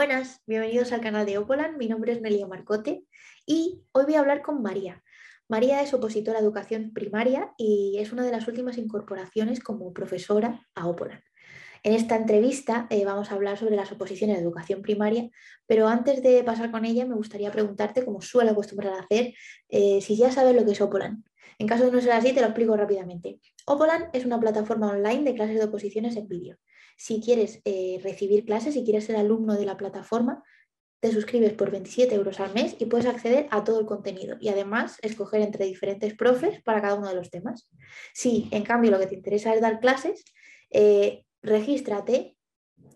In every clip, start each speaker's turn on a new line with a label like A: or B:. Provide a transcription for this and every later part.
A: Buenas, bienvenidos al canal de Opolan. Mi nombre es Nelia Marcote y hoy voy a hablar con María. María es opositora a educación primaria y es una de las últimas incorporaciones como profesora a Opolan. En esta entrevista eh, vamos a hablar sobre las oposiciones de educación primaria, pero antes de pasar con ella me gustaría preguntarte, como suelo acostumbrar a hacer, eh, si ya sabes lo que es Opolan. En caso de no ser así, te lo explico rápidamente. Opolan es una plataforma online de clases de oposiciones en vídeo. Si quieres eh, recibir clases, si quieres ser alumno de la plataforma, te suscribes por 27 euros al mes y puedes acceder a todo el contenido y además escoger entre diferentes profes para cada uno de los temas. Si en cambio lo que te interesa es dar clases, eh, regístrate,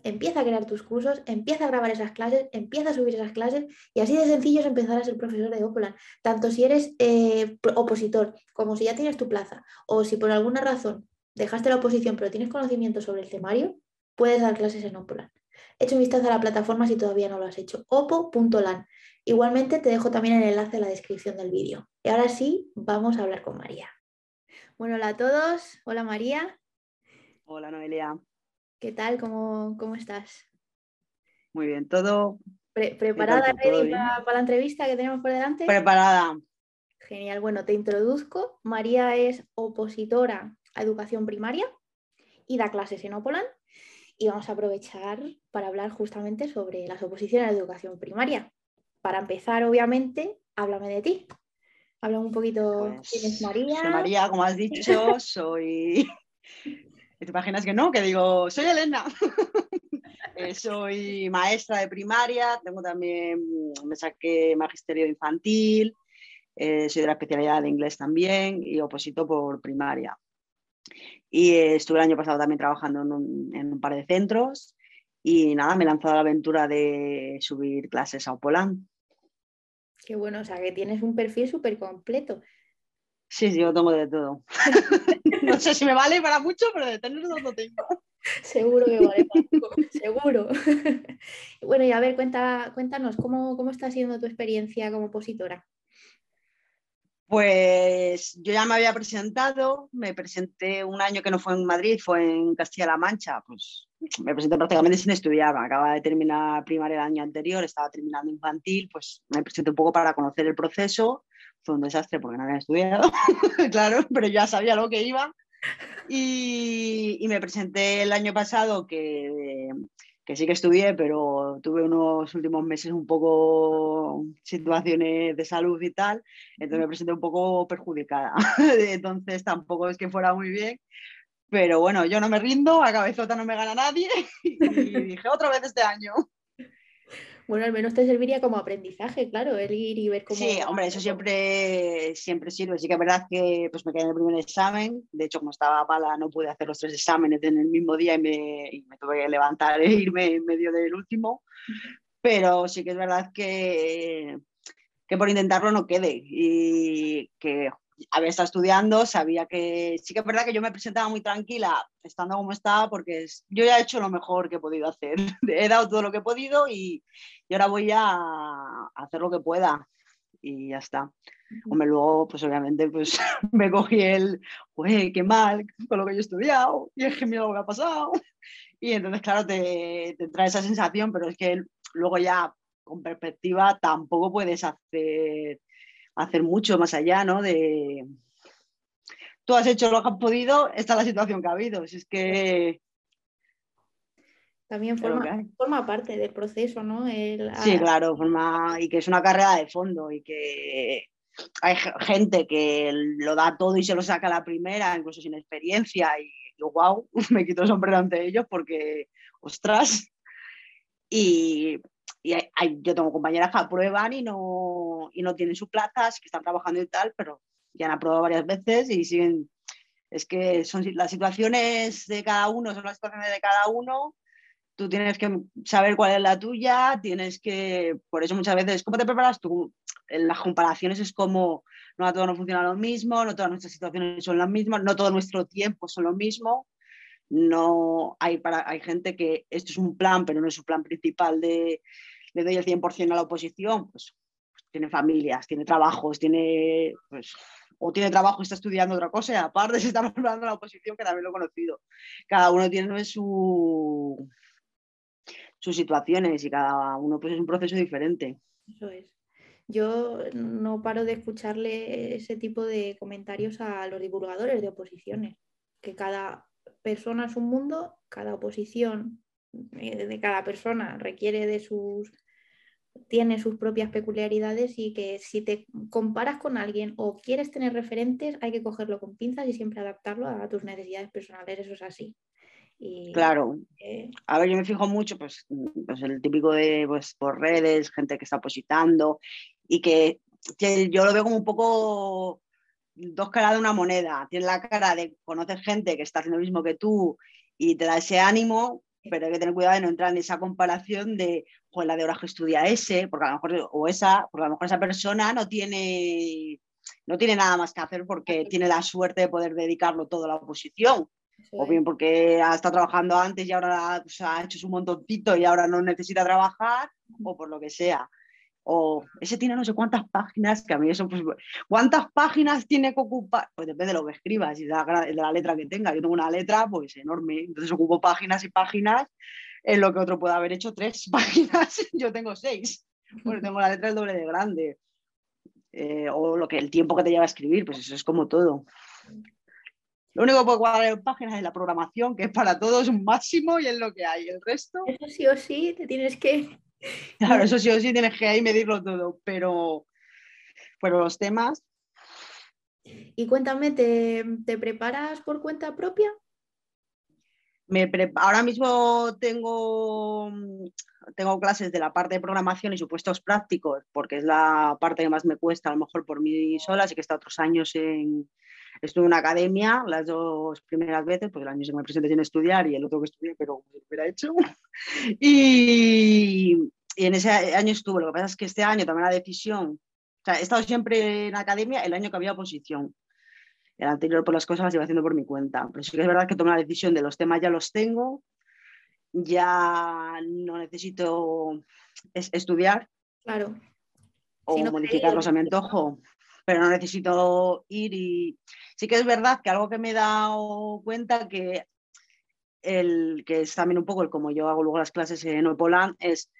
A: empieza a crear tus cursos, empieza a grabar esas clases, empieza a subir esas clases y así de sencillo es empezar a ser profesor de Opolan. Tanto si eres eh, opositor como si ya tienes tu plaza o si por alguna razón dejaste la oposición pero tienes conocimiento sobre el temario, puedes dar clases en Opolan. Echa un vistazo a la plataforma si todavía no lo has hecho, opo.lan. Igualmente te dejo también el enlace en la descripción del vídeo. Y ahora sí, vamos a hablar con María. Bueno, hola a todos. Hola María.
B: Hola Noelia.
A: ¿Qué tal? ¿Cómo, cómo estás?
B: Muy bien, todo.
A: ¿Preparada para, la entrevista que tenemos por delante?
B: Preparada.
A: Genial. Bueno, te introduzco. María es opositora a educación primaria y da clases en Opolan y vamos a aprovechar para hablar justamente sobre las oposiciones a la educación primaria. Para empezar, obviamente, háblame de ti. Háblame un poquito
B: pues, quién es María. Soy María, como has dicho, soy. ¿Te imaginas que no? Que digo, soy Elena. Eh, soy maestra de primaria, tengo también, me saqué magisterio infantil, eh, soy de la especialidad de inglés también y oposito por primaria. Y estuve el año pasado también trabajando en un, par de centros y nada, me he lanzado a la aventura de subir clases a Opolán.
A: Qué bueno, o sea que tienes un perfil súper completo.
B: Sí, sí, yo tomo de todo. no sé si me vale para mucho, pero de tener no tengo.
A: Seguro que vale para mucho, seguro. bueno, y a ver, cuenta, cuéntanos, ¿cómo, ¿cómo está siendo tu experiencia como opositora?
B: Pues yo ya me había presentado, me presenté un año que no fue en Madrid, fue en Castilla-La Mancha, pues me presenté prácticamente sin estudiar, acababa de terminar primaria el año anterior, estaba terminando infantil, pues me presenté un poco para conocer el proceso, fue un desastre porque no había estudiado, claro, pero ya sabía lo que iba. Y, y me presenté el año pasado que que sí que estudié, pero tuve unos últimos meses un poco situaciones de salud y tal, entonces me presenté un poco perjudicada. entonces tampoco es que fuera muy bien, pero bueno, yo no me rindo, a cabezota no me gana nadie y dije otra vez este año.
A: Bueno, al menos te serviría como aprendizaje, claro, el ir y ver cómo.
B: Sí, hombre, eso siempre, siempre sirve. Sí que es verdad que pues, me quedé en el primer examen. De hecho, como estaba mala, no pude hacer los tres exámenes en el mismo día y me, y me tuve que levantar e irme en medio del último. Pero sí que es verdad que, que por intentarlo no quede y que había estado estudiando, sabía que sí que es verdad que yo me presentaba muy tranquila estando como estaba porque yo ya he hecho lo mejor que he podido hacer. he dado todo lo que he podido y, y ahora voy a hacer lo que pueda y ya está. Hombre, luego, pues obviamente, pues me cogí el, pues qué mal con lo que yo he estudiado, y es que mira lo que ha pasado. Y entonces, claro, te, te trae esa sensación, pero es que luego ya, con perspectiva, tampoco puedes hacer hacer mucho más allá, ¿no? De tú has hecho lo que has podido, esta es la situación que ha habido. es que
A: también forma, parte del proceso, ¿no?
B: Sí, claro, forma, y que es una carrera de fondo y que hay gente que lo da todo y se lo saca a la primera, incluso sin experiencia, y yo, wow, me quito el sombrero ante ellos porque, ostras, y y yo tengo compañeras que aprueban y no, y no tienen sus plazas, que están trabajando y tal, pero ya han aprobado varias veces y siguen. Es que son las situaciones de cada uno, son las situaciones de cada uno. Tú tienes que saber cuál es la tuya, tienes que. Por eso muchas veces, ¿cómo te preparas tú? En las comparaciones es como no a todo no funciona lo mismo, no todas nuestras situaciones son las mismas, no todo nuestro tiempo son lo mismo no hay, para, hay gente que esto es un plan, pero no es su plan principal de, le doy el 100% a la oposición, pues, pues, tiene familias, tiene trabajos, tiene, pues, o tiene trabajo y está estudiando otra cosa, y aparte se está preparando la oposición, que también lo he conocido. Cada uno tiene su, sus situaciones y cada uno pues es un proceso diferente.
A: Eso es. Yo no paro de escucharle ese tipo de comentarios a los divulgadores de oposiciones, que cada persona es un mundo, cada oposición eh, de cada persona requiere de sus tiene sus propias peculiaridades y que si te comparas con alguien o quieres tener referentes, hay que cogerlo con pinzas y siempre adaptarlo a tus necesidades personales, eso es así.
B: claro. A ver, yo me fijo mucho, pues, pues, el típico de pues, por redes, gente que está positando y que, yo lo veo como un poco dos caras de una moneda. Tiene la cara de conocer gente que está haciendo lo mismo que tú y te da ese ánimo, pero hay que tener cuidado de no entrar en esa comparación de, pues la de que estudia ese, porque a lo mejor, o esa, porque a lo mejor esa persona no tiene, no tiene nada más que hacer porque tiene la suerte de poder dedicarlo todo a la oposición. O bien porque ha estado trabajando antes y ahora pues, ha hecho su montoncito y ahora no necesita trabajar, o por lo que sea o ese tiene no sé cuántas páginas, que a mí eso, pues, ¿cuántas páginas tiene que ocupar? Pues depende de lo que escribas y de la, letra que tenga. Yo tengo una letra, pues, enorme, entonces ocupo páginas y páginas en lo que otro puede haber hecho tres páginas, yo tengo seis, pues tengo la letra el doble de grande. Eh, o lo que el tiempo que te lleva a escribir, pues eso es como todo. Lo único que puedo guardar en páginas es la programación, que es para todos un máximo y es lo que hay. El resto.
A: Eso sí o sí, te tienes que
B: Claro, eso sí o sí tienes que ahí medirlo todo, pero, pero los temas.
A: Y cuéntame, ¿te, preparas por cuenta propia?
B: Me ahora mismo tengo, tengo clases de la parte de programación y supuestos prácticos, porque es la parte que más me cuesta, a lo mejor por mí sola, así que he estado otros años en, estuve en una academia las dos primeras veces, pues el año se me presenté sin estudiar y el otro que estudié, pero me lo hubiera hecho. Y, y, en ese año estuve. Lo que pasa es que este año tomé la decisión. O sea, he estado siempre en academia el año que había oposición. El anterior, por las cosas las iba haciendo por mi cuenta. Pero sí que es verdad que tomé la decisión de los temas ya los tengo, ya no necesito estudiar.
A: Claro.
B: O modificarlos a mi antojo pero no necesito ir y sí que es verdad que algo que me he dado cuenta que el que es también un poco el como yo hago luego las clases en Opolán es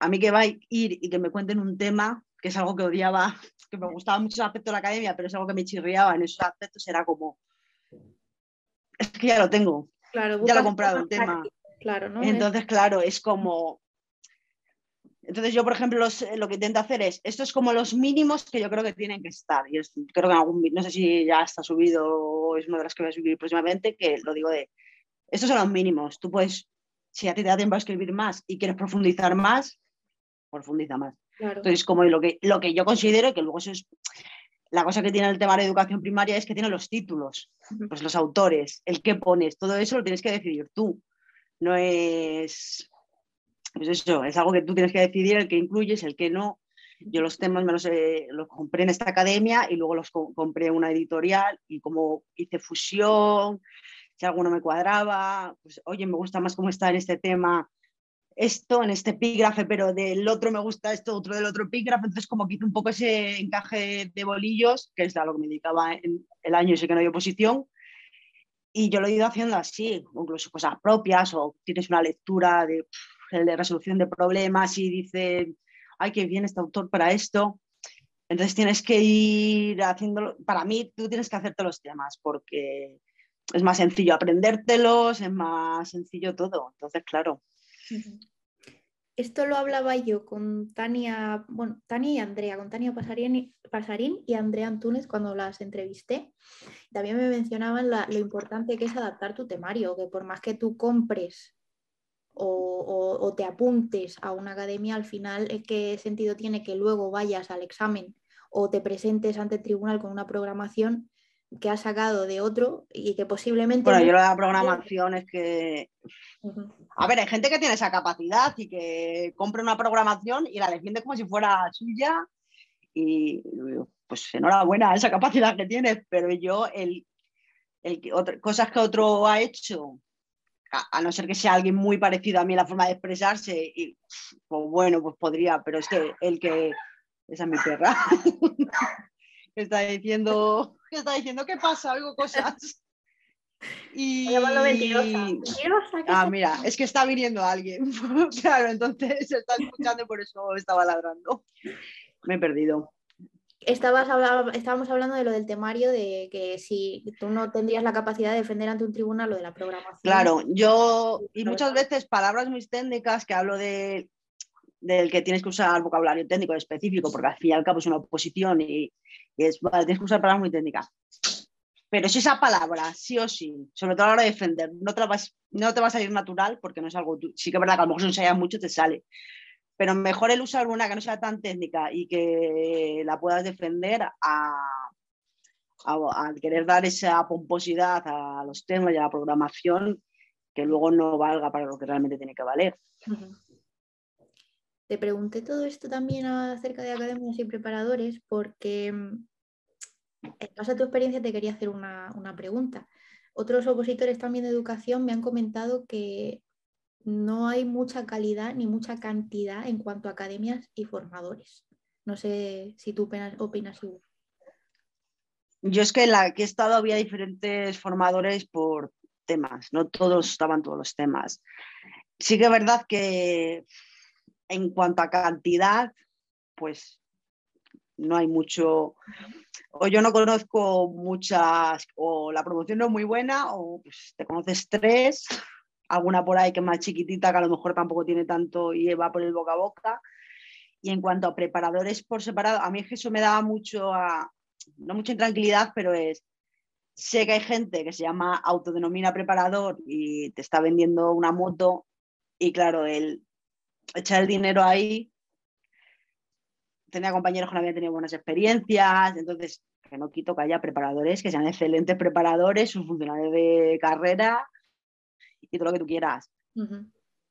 B: a mí que va a ir y que me cuenten un tema que es algo que odiaba, que me gustaba mucho el aspecto de la academia, pero es algo que me chirriaba en esos aspectos, era como, es que ya lo tengo, claro, ya lo he comprado el tema.
A: Claro, ¿no?
B: Entonces, claro, es como, entonces yo, por ejemplo, lo que intento hacer es, esto es como los mínimos que yo creo que tienen que estar. Y creo que en algún, no sé si ya está subido o es una de las que voy a subir próximamente, que lo digo de, estos son los mínimos. Tú puedes, si a ti te da tiempo a escribir más y quieres profundizar más, profundiza más. Entonces, como lo que, lo que yo considero, que luego eso es, la cosa que tiene el tema de educación primaria es que tiene los títulos, pues los autores, el que pones, todo eso lo tienes que decidir tú. No es pues eso, es algo que tú tienes que decidir, el que incluyes, el que no. Yo los temas me los, los compré en esta academia y luego los compré en una editorial y como hice fusión, si alguno me cuadraba, pues oye, me gusta más cómo está en este tema esto, en este epígrafe, pero del otro me gusta esto, otro del otro epígrafe, entonces como que hice un poco ese encaje de bolillos, que es a lo que me dedicaba en el año y sé que no hay oposición, y yo lo he ido haciendo así, incluso cosas propias o tienes una lectura de resolución de problemas y dice, ay, qué bien este autor para esto. Entonces tienes que ir haciéndolo, para mí tú tienes que hacerte los temas porque es más sencillo aprendértelos, es más sencillo todo. Entonces, claro.
A: Esto lo hablaba yo con Tania, bueno, Tania y Andrea, con Tania Pasarín, y Andrea Antúnez cuando las entrevisté. También me mencionaban lo importante que es adaptar tu temario, que por más que tú compres o, te apuntes a una academia, al final, eh, ¿qué sentido tiene que luego vayas al examen o te presentes ante el tribunal con una programación que has sacado de otro y que posiblemente...
B: Bueno, yo la programación es que... A ver, hay gente que tiene esa capacidad y que compra una programación y la defiende como si fuera suya y pues enhorabuena esa capacidad que tienes, pero yo el, el cosas que otro ha hecho a, no ser que sea alguien muy parecido a mí la forma de expresarse, y pues bueno, pues podría, pero es que el que, esa es mi perra, está diciendo, está diciendo, ¿qué pasa? Oigo cosas. Y... Ah, mira, es que está viniendo alguien. claro, entonces se está escuchando y por eso estaba ladrando. Me he perdido.
A: Estabas, estábamos hablando de lo del temario, de que si tú no tendrías la capacidad de defender ante un tribunal lo de la programación.
B: Claro, yo, y muchas veces palabras muy técnicas que hablo de, del que tienes que usar vocabulario técnico específico, porque al fin y al cabo es una oposición y, es, tienes que usar palabras muy técnicas. Pero si esa palabra, sí o sí, sobre todo a la hora de defender, no te, vas, no te va a salir natural porque no es algo, sí que es verdad que a lo mejor si ensayas mucho te sale, pero mejor el usar una que no sea tan técnica y que la puedas defender a, querer dar esa pomposidad a los temas y a la programación que luego no valga para lo que realmente tiene que valer.
A: Te pregunté todo esto también acerca de academias y preparadores porque mm, en base a tu experiencia te quería hacer una, pregunta. Otros opositores también de educación me han comentado que no hay mucha calidad ni mucha cantidad en cuanto a academias y formadores. No sé si tú opinas, igual.
B: Yo es que en la que he estado había diferentes formadores por temas, no todos estaban todos los temas. Sí que es verdad que en cuanto a cantidad, pues no hay mucho, o yo no conozco muchas, o la promoción no es muy buena, o pues, te conoces tres, alguna por ahí que es más chiquitita, que a lo mejor tampoco tiene tanto y va por el boca a boca. Y en cuanto a preparadores por separado, a mí es que eso me daba mucho, no mucha intranquilidad, pero es, sé que hay gente que se llama autodenomina preparador y te está vendiendo una moto y claro, el echar el dinero ahí tenía compañeros que no habían tenido buenas experiencias, entonces que no quito que haya preparadores que sean excelentes preparadores, sus funcionarios de carrera y todo lo que tú quieras.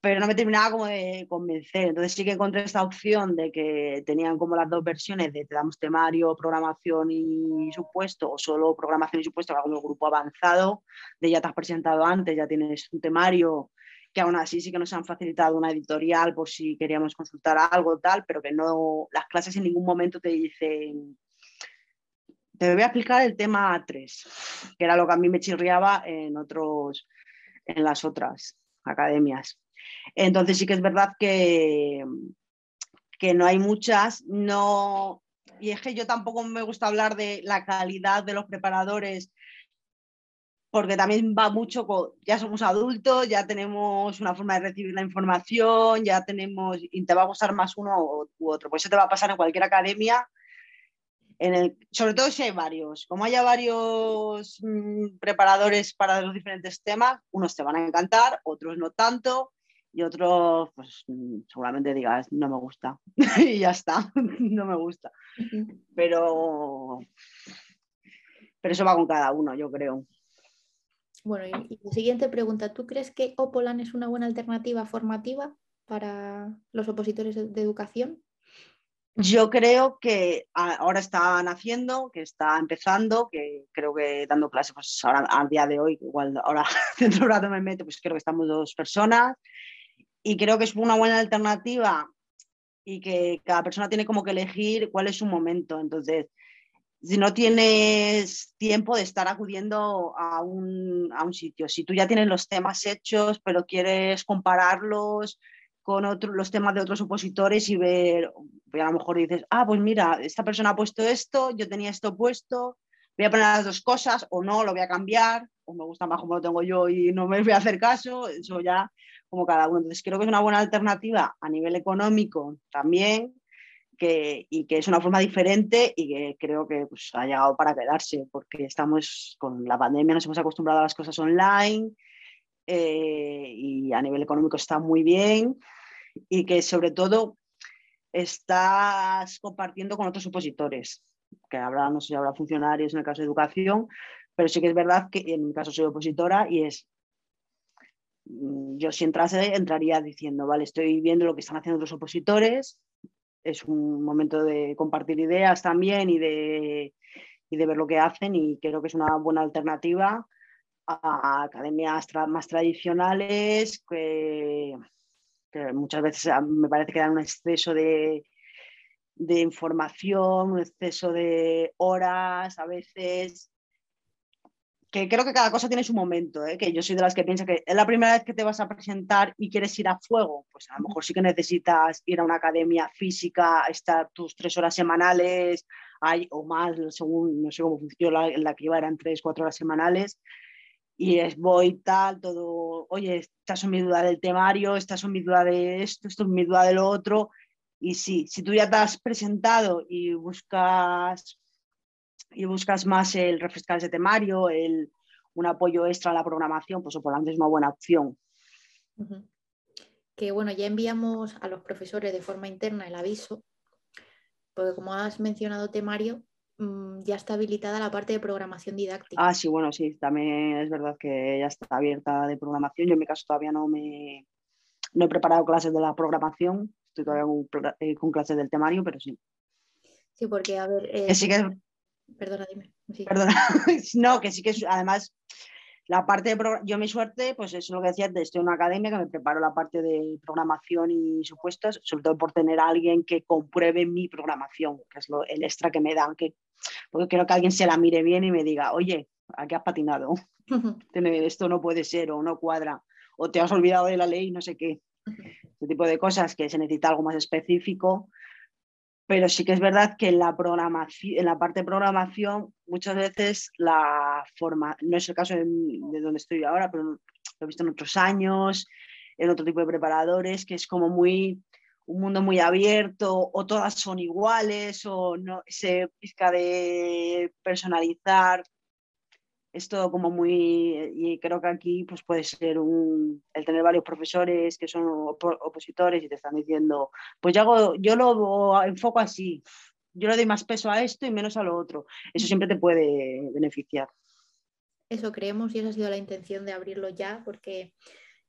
B: Pero no me terminaba como de convencer. Entonces sí que encontré esta opción de que tenían como las dos versiones de te damos temario, programación y supuesto, o solo programación y supuesto, como el grupo avanzado, de ya te has presentado antes, ya tienes un temario que aún así sí que nos han facilitado una editorial por si queríamos consultar algo tal, pero que no, las clases en ningún momento te dicen, te voy a explicar el tema 3, que era lo que a mí me chirriaba en, otros, en las otras academias. Entonces sí que es verdad que, que no hay muchas, no, y es que yo tampoco me gusta hablar de la calidad de los preparadores porque también va mucho con, ya somos adultos, ya tenemos una forma de recibir la información, ya tenemos, y te va a gustar más uno u otro, pues eso te va a pasar en cualquier academia, en el, sobre todo si hay varios, como haya varios mm, preparadores para los diferentes temas, unos te van a encantar, otros no tanto, y otros, pues mm, seguramente digas, no me gusta, y ya está, no me gusta. Pero, pero eso va con cada uno, yo creo.
A: Bueno, y, siguiente pregunta, ¿tú crees que Opolan es una buena alternativa formativa para los opositores de, educación?
B: Yo creo que ahora está naciendo, que está empezando, que creo que dando clases, pues ahora al día de hoy, igual ahora dentro de un rato pues creo que estamos dos personas y creo que es una buena alternativa y que cada persona tiene como que elegir cuál es su momento. Entonces, si no tienes tiempo de estar acudiendo a un, a un, sitio. Si tú ya tienes los temas hechos, pero quieres compararlos con otro, los temas de otros opositores y ver, pues a lo mejor dices, ah, pues mira, esta persona ha puesto esto, yo tenía esto puesto, voy a poner las dos cosas o no, lo voy a cambiar, o me gusta más como lo tengo yo y no me voy a hacer caso, eso ya como cada uno. Entonces creo que es una buena alternativa a nivel económico también y que es una forma diferente y que creo que pues, ha llegado para quedarse, porque estamos con la pandemia, nos hemos acostumbrado a las cosas online eh, y a nivel económico está muy bien y que sobre todo estás compartiendo con otros opositores, que habrá, no sé habrá funcionarios en el caso de educación, pero sí que es verdad que en mi caso soy opositora y es mm, yo si entrase entraría diciendo, vale, estoy viendo lo que están haciendo otros opositores, es un momento de compartir ideas también y de, de ver lo que hacen y creo que es una buena alternativa a academias más tradicionales que, muchas veces me parece que dan un exceso de, de información, un exceso de horas a veces que creo que cada cosa tiene su momento, ¿eh? que yo soy de las que piensa que es la primera vez que te vas a presentar y quieres ir a fuego, pues a lo mejor sí que necesitas ir a una academia física, estar tus tres horas semanales hay, o más, según, no sé cómo funciona, la, la que iba eran tres, cuatro horas semanales, y es voy tal, todo, oye, esta es mi duda del temario, esta es mi duda de esto, esto es mi duda de lo otro, y sí, si tú ya te has presentado y buscas y buscas más el refrescar ese temario, el, un apoyo extra a la programación, pues Opolante es una buena opción.
A: Que bueno, ya enviamos a los profesores de forma interna el aviso, porque como has mencionado temario, mm, ya está habilitada la parte de programación didáctica.
B: Ah, sí, bueno, sí, también es verdad que ya está abierta de programación. Yo en mi caso todavía no me no he preparado clases de la programación, estoy todavía con, eh, clases del temario, pero sí.
A: Sí, porque a ver.
B: Eh, sí que
A: Perdona, dime.
B: Perdona. no, que sí que además la parte de yo mi suerte, pues es lo que decía estoy en una academia que me preparo la parte de programación y supuestos, sobre todo por tener a alguien que compruebe mi programación, que es lo, el extra que me dan, que, porque quiero que alguien se la mire bien y me diga, oye, aquí has patinado, esto no puede ser o no cuadra, o te has olvidado de la ley, no sé qué. Ese tipo de cosas que se necesita algo más específico pero sí que es verdad que en la, programación, en la parte de programación muchas veces la forma, no es el caso de, donde estoy ahora, pero lo he visto en otros años, en otro tipo de preparadores, que es como muy un mundo muy abierto o todas son iguales o no se pizca de personalizar es todo como muy, y creo que aquí pues puede ser un, el tener varios profesores que son opositores y te están diciendo, pues yo, hago, yo lo enfoco así, yo le doy más peso a esto y menos a lo otro. Eso siempre te puede beneficiar.
A: Eso creemos y esa ha sido la intención de abrirlo ya, porque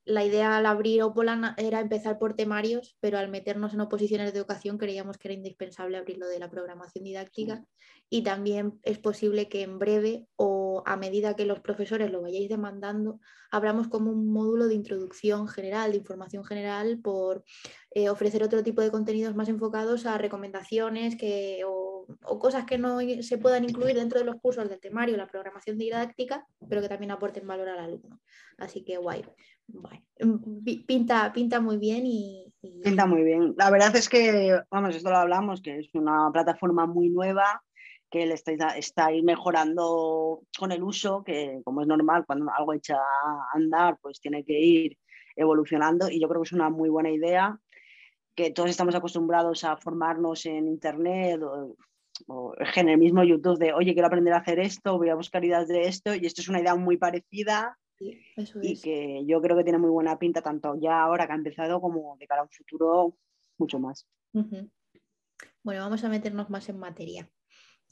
A: la idea al abrir Opolan era empezar por temarios, pero al meternos en oposiciones de educación creíamos que era indispensable abrir lo de la programación didáctica y también es posible que en breve o a medida que los profesores lo vayáis demandando, abramos como un módulo de introducción general, de información general, por eh, ofrecer otro tipo de contenidos más enfocados a recomendaciones que, o, o, cosas que no se puedan incluir dentro de los cursos del temario, la programación didáctica, pero que también aporten valor al alumno. Así que guay. Mm, pinta, pinta muy bien y,
B: Pinta muy bien. La verdad es que, vamos, esto lo hablamos, que es una plataforma muy nueva, que le está, está mejorando con el uso, que como es normal, cuando algo echa a andar, pues tiene que ir evolucionando y yo creo que es una muy buena idea, que todos estamos acostumbrados a formarnos en Internet o, o en el mismo YouTube de, oye, quiero aprender a hacer esto, voy a buscar ideas de esto y esto es una idea muy parecida y que yo creo que tiene muy buena pinta, tanto ya ahora que ha empezado como de cara a un futuro mucho más.
A: Bueno, vamos a meternos más en materia.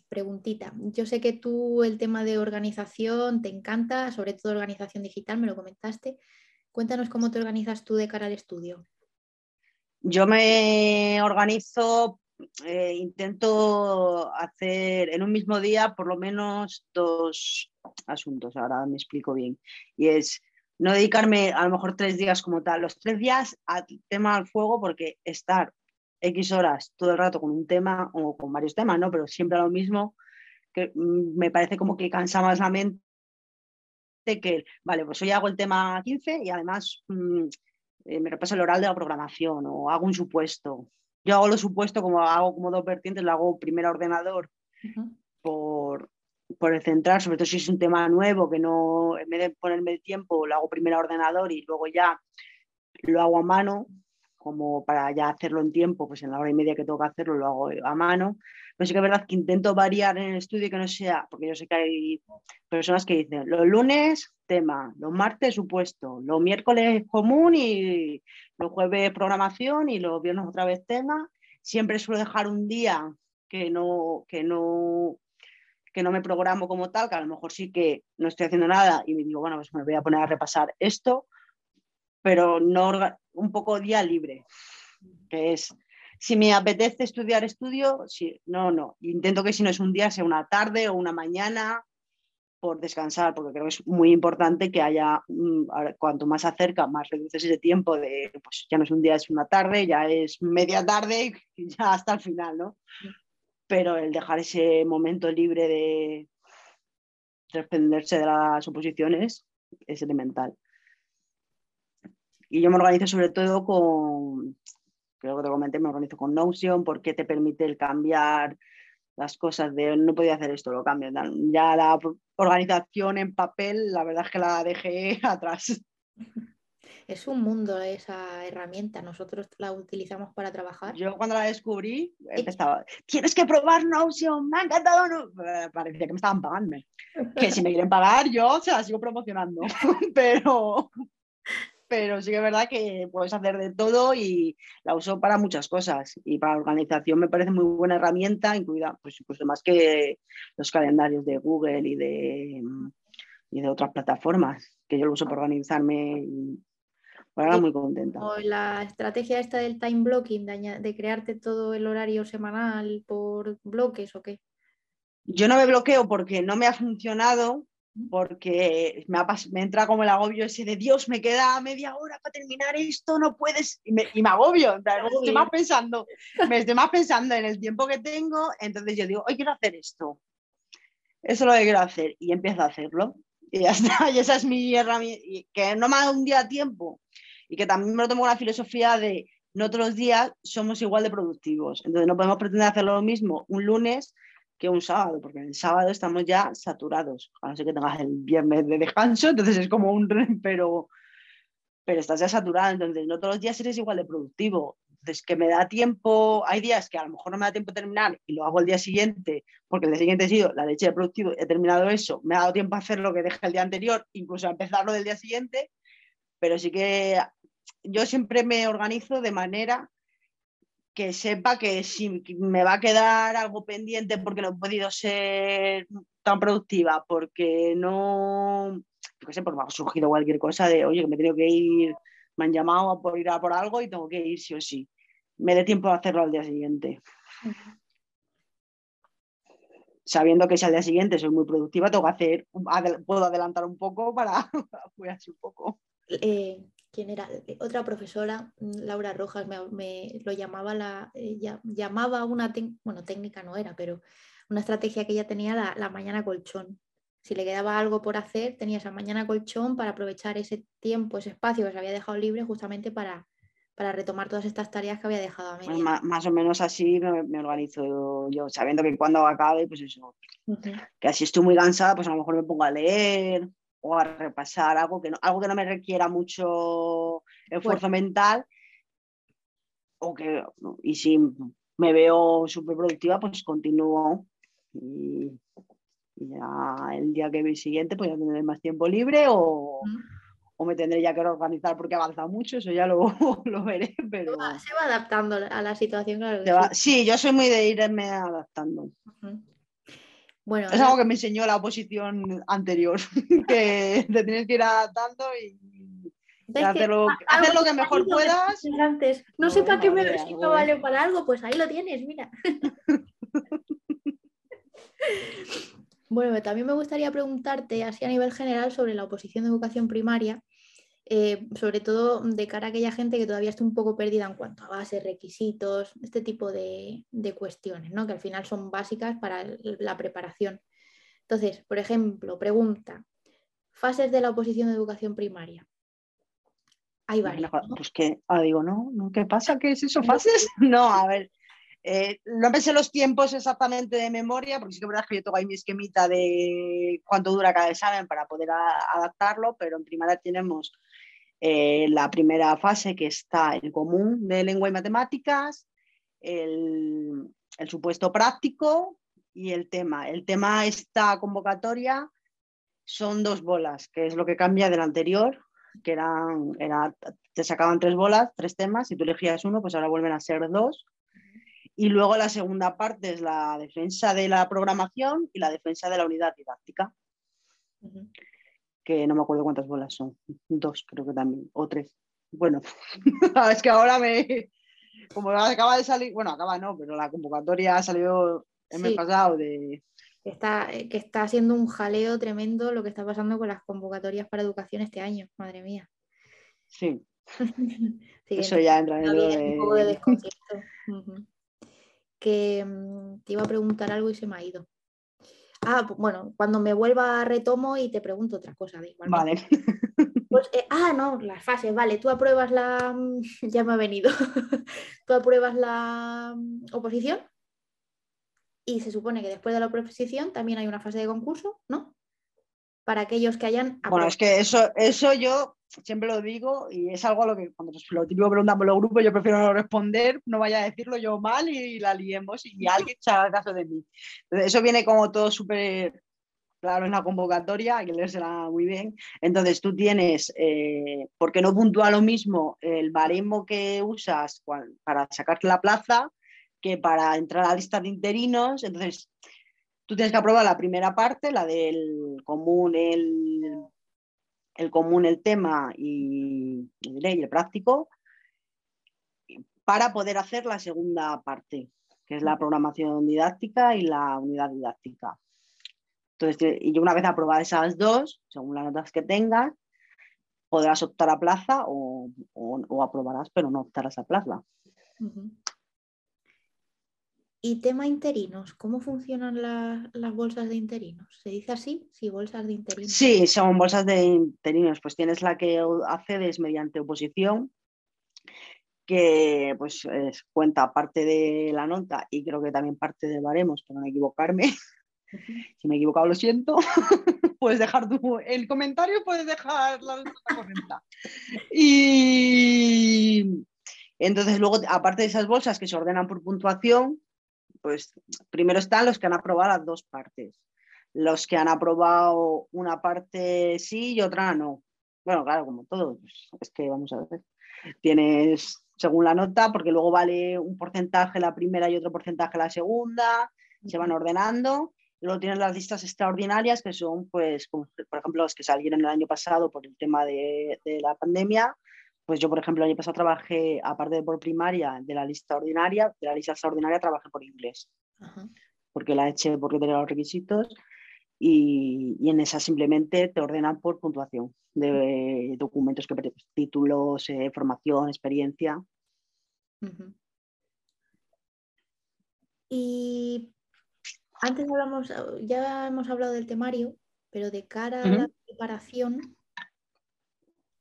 A: Preguntita, yo sé que tú el tema de organización te encanta, sobre todo organización digital, me lo comentaste. Cuéntanos cómo te organizas tú de cara al estudio.
B: Yo me organizo eh, intento hacer en un mismo día por lo menos dos asuntos, ahora me explico bien, y es no dedicarme a lo mejor tres días como tal, los tres días al tema al fuego porque estar X horas todo el rato con un tema o con varios temas, ¿no? Pero siempre a lo mismo, que mm, me parece como que cansa más la mente que, vale, pues hoy hago el tema 15 y además mm, eh, me repaso el oral de la programación o hago un supuesto yo hago lo supuesto, como hago como dos vertientes, lo hago primero a ordenador por, por el central, sobre todo si es un tema nuevo, que no, en vez de ponerme el tiempo, lo hago primero a ordenador y luego ya lo hago a mano, como para ya hacerlo en tiempo, pues en la hora y media que tengo que hacerlo, lo hago a mano. Pero sí que es verdad que intento variar en el estudio que no sea, porque yo sé que hay personas que dicen, los lunes tema, los martes supuesto, los miércoles común y los jueves programación y los viernes otra vez tema. Siempre suelo dejar un día que no, que no, que no me programo como tal, que a lo mejor sí que no estoy haciendo nada y me digo, bueno, pues me voy a poner a repasar esto, pero no un poco día libre, que es si me apetece estudiar, estudio, si, no, no. Intento que si no es un día, sea una tarde o una mañana por descansar, porque creo que es muy importante que haya, mm, cuanto más acerca, más reduces ese tiempo de, pues ya no es un día, es una tarde, ya es media tarde y ya hasta el final, ¿no? Pero el dejar ese momento libre de, desprenderse de las oposiciones es elemental. Y yo me organizo sobre todo con, creo que te comenté, me organizo con Notion porque te permite el cambiar las cosas de no podía hacer esto, lo cambio. Ya la organización en papel, la verdad es que la dejé atrás.
A: Es un mundo esa herramienta, nosotros la utilizamos para trabajar.
B: Yo cuando la descubrí, empezaba, tienes que probar Notion, me ha encantado. No. Parecía que me estaban pagando. Que si me quieren pagar, yo se la sigo promocionando. Pero, pero sí que es verdad que puedes hacer de todo y la uso para muchas cosas. Y para organización me parece muy buena herramienta, incluida, pues incluso más que los calendarios de Google y de, y de otras plataformas, que yo lo uso para organizarme y ahora muy contenta.
A: O la estrategia esta del time blocking, de, de crearte todo el horario semanal por bloques o qué.
B: Yo no me bloqueo porque no me ha funcionado porque me, me, entra como el agobio ese de Dios, me queda media hora para terminar esto, no puedes, y me, y me agobio, me estoy, más pensando, me estoy más pensando en el tiempo que tengo, entonces yo digo, hoy quiero hacer esto, eso es lo que quiero hacer, y empiezo a hacerlo, y ya está, y esa es mi herramienta, que no me da un día tiempo, y que también me lo tomo con la filosofía de no todos los días somos igual de productivos, entonces no podemos pretender hacer lo mismo un lunes que un sábado, porque el sábado estamos ya saturados, a no ser que tengas el viernes de descanso, entonces es como un pero, pero estás ya saturado, entonces no todos los días eres igual de productivo. Entonces, que me da tiempo, hay días que a lo mejor no me da tiempo terminar y lo hago el día siguiente, porque el día siguiente he sido la leche de productivo, he terminado eso, me ha dado tiempo a hacer lo que dejé el día anterior, incluso a empezarlo del día siguiente, pero sí que yo siempre me organizo de manera que sepa que si me va a quedar algo pendiente porque no he podido ser tan productiva, porque no, yo qué sé, porque me ha surgido cualquier cosa de, oye, que me he tenido que ir, me han llamado por ir a por algo y tengo que ir sí o sí. Me dé tiempo de hacerlo al día siguiente. Sabiendo que si al día siguiente soy muy productiva, tengo que hacer, puedo adelantar un poco para, para un poco.
A: Eh, ¿quién era? Eh, otra profesora, mm, Laura Rojas, me, lo llamaba la, llamaba una, bueno, técnica no era, pero una estrategia que ella tenía la, mañana colchón. Si le quedaba algo por hacer, tenía esa mañana colchón para aprovechar ese tiempo, ese espacio que se había dejado libre justamente para, para retomar todas estas tareas que había dejado a
B: media. más, o menos así me, organizo yo, sabiendo que cuando acabe, pues eso, que así estoy muy cansada, pues a lo mejor me pongo a leer o a repasar algo que no, algo que no me requiera mucho esfuerzo mental. O que, y si me veo súper productiva, pues continúo. Y, ya el día que siguiente, pues ya tendré más tiempo libre o, o me tendré ya que organizar porque avanza mucho, eso ya lo, lo veré. Pero...
A: Se va adaptando a la situación,
B: sí. yo soy muy de irme adaptando. Bueno, es algo que me enseñó la oposición anterior, que te tienes que ir adaptando y, hacer, lo, que mejor puedas.
A: Antes. No, sé para qué me si no vale para algo, pues ahí lo tienes, mira. bueno, también me gustaría preguntarte, así a nivel general, sobre la oposición de educación primaria eh, sobre todo de cara a aquella gente que todavía está un poco perdida en cuanto a bases, requisitos, este tipo de, cuestiones, ¿no? que al final son básicas para la preparación. Entonces, por ejemplo, pregunta, fases de la oposición de educación primaria. Hay varias.
B: Pues que, ahora digo, no, ¿qué pasa? ¿Qué es eso? ¿Fases? No, a ver. Eh, no me sé los tiempos exactamente de memoria, porque sí que es verdad que yo tengo ahí mi esquemita de cuánto dura cada examen para poder adaptarlo, pero en primaria tenemos eh, la primera fase que está el común de lengua y matemáticas, el, supuesto práctico y el tema. El tema esta convocatoria son dos bolas, que es lo que cambia del anterior, que eran, era, te sacaban tres bolas, tres temas, y tú elegías uno, pues ahora vuelven a ser dos. Y luego la segunda parte es la defensa de la programación y la defensa de la unidad didáctica que no me acuerdo cuántas bolas son, dos creo que también, o tres. Bueno, es que ahora me, como acaba de salir, bueno, acaba no, pero la convocatoria ha salido el mes pasado de...
A: Está, que está haciendo un jaleo tremendo lo que está pasando con las convocatorias para educación este año, madre mía.
B: Sí. Eso ya entra en
A: de... Un poco de desconcierto. Que mm, te iba a preguntar algo y se me ha ido. Ah, bueno, cuando me vuelva retomo y te pregunto otra cosa, da igual.
B: Vale.
A: Pues, eh, ah, no, las fases, vale, tú apruebas la, ya me ha venido, tú apruebas la mm, oposición y se supone que después de la oposición también hay una fase de concurso, ¿no? Para aquellos que hayan...
B: Bueno, es que eso, eso yo siempre lo digo y es algo a lo que cuando lo típico preguntan por los grupos yo prefiero no responder, no vaya a decirlo yo mal y, la liemos y alguien se haga caso de mí. Entonces, eso viene como todo súper claro en la convocatoria, hay que leérsela muy bien. Entonces tú tienes, eh, porque no puntúa lo mismo el baremo que usas para sacarte la plaza que para entrar a la lista de interinos. Entonces tú tienes que aprobar la primera parte, la del común, el, el común, el tema y, el práctico, para poder hacer la segunda parte, que es la programación didáctica y la unidad didáctica. Entonces, y una vez aprobadas esas dos, según las notas que tengas, podrás optar a plaza o, aprobarás, pero no optarás a plaza.
A: Y tema interinos, ¿cómo funcionan las bolsas de interinos? ¿Se dice así? Sí, bolsas de interinos.
B: Sí, son bolsas de interinos. Pues tienes la que accedes mediante oposición, que pues cuenta parte de la nota y creo que también parte de baremos, para no equivocarme. Si me he equivocado, lo siento. puedes dejar tu, el comentario, puedes dejar la respuesta correcta. Y entonces luego, aparte de esas bolsas que se ordenan por puntuación, pues primero están los que han aprobado las dos partes. Los que han aprobado una parte sí y otra no. Bueno, claro, como todo, pues, es que vamos a ver. Tienes según la nota, porque luego vale un porcentaje la primera y otro porcentaje la segunda, se van ordenando Luego tienes las listas extraordinarias, que son, pues, por ejemplo, los que salieron el año pasado por el tema de, la pandemia. Pues yo, por ejemplo, el año pasado trabajé, aparte de por primaria, de la lista ordinaria, de la lista extraordinaria trabajé por inglés, porque la eché porque tenía los requisitos y, en esa simplemente te ordenan por puntuación de documentos que títulos, eh, formación, experiencia.
A: Y antes hablamos, ya hemos hablado del temario, pero de cara a la preparación,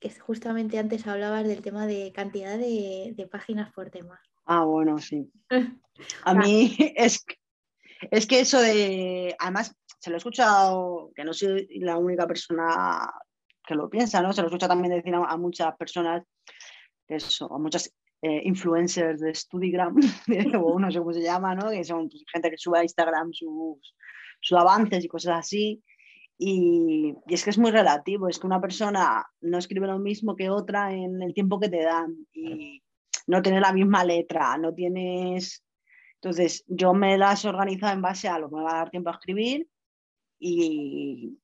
A: que justamente antes hablabas del tema de cantidad de, páginas por tema.
B: Ah, bueno, sí. A mí es, es que eso de, además, se lo he escuchado, que no soy la única persona que lo piensa, ¿no? Se lo he escuchado también decir a, muchas personas, eso, a muchas eh, influencers de StudyGram, o no sé cómo se llama, ¿no? que son pues, gente que sube a Instagram sus, sus avances y cosas así. Y, y, es que es muy relativo, es que una persona no escribe lo mismo que otra en el tiempo que te dan y no tiene la misma letra, no tienes... Entonces, yo me las organizado en base a lo que me va a dar tiempo a escribir y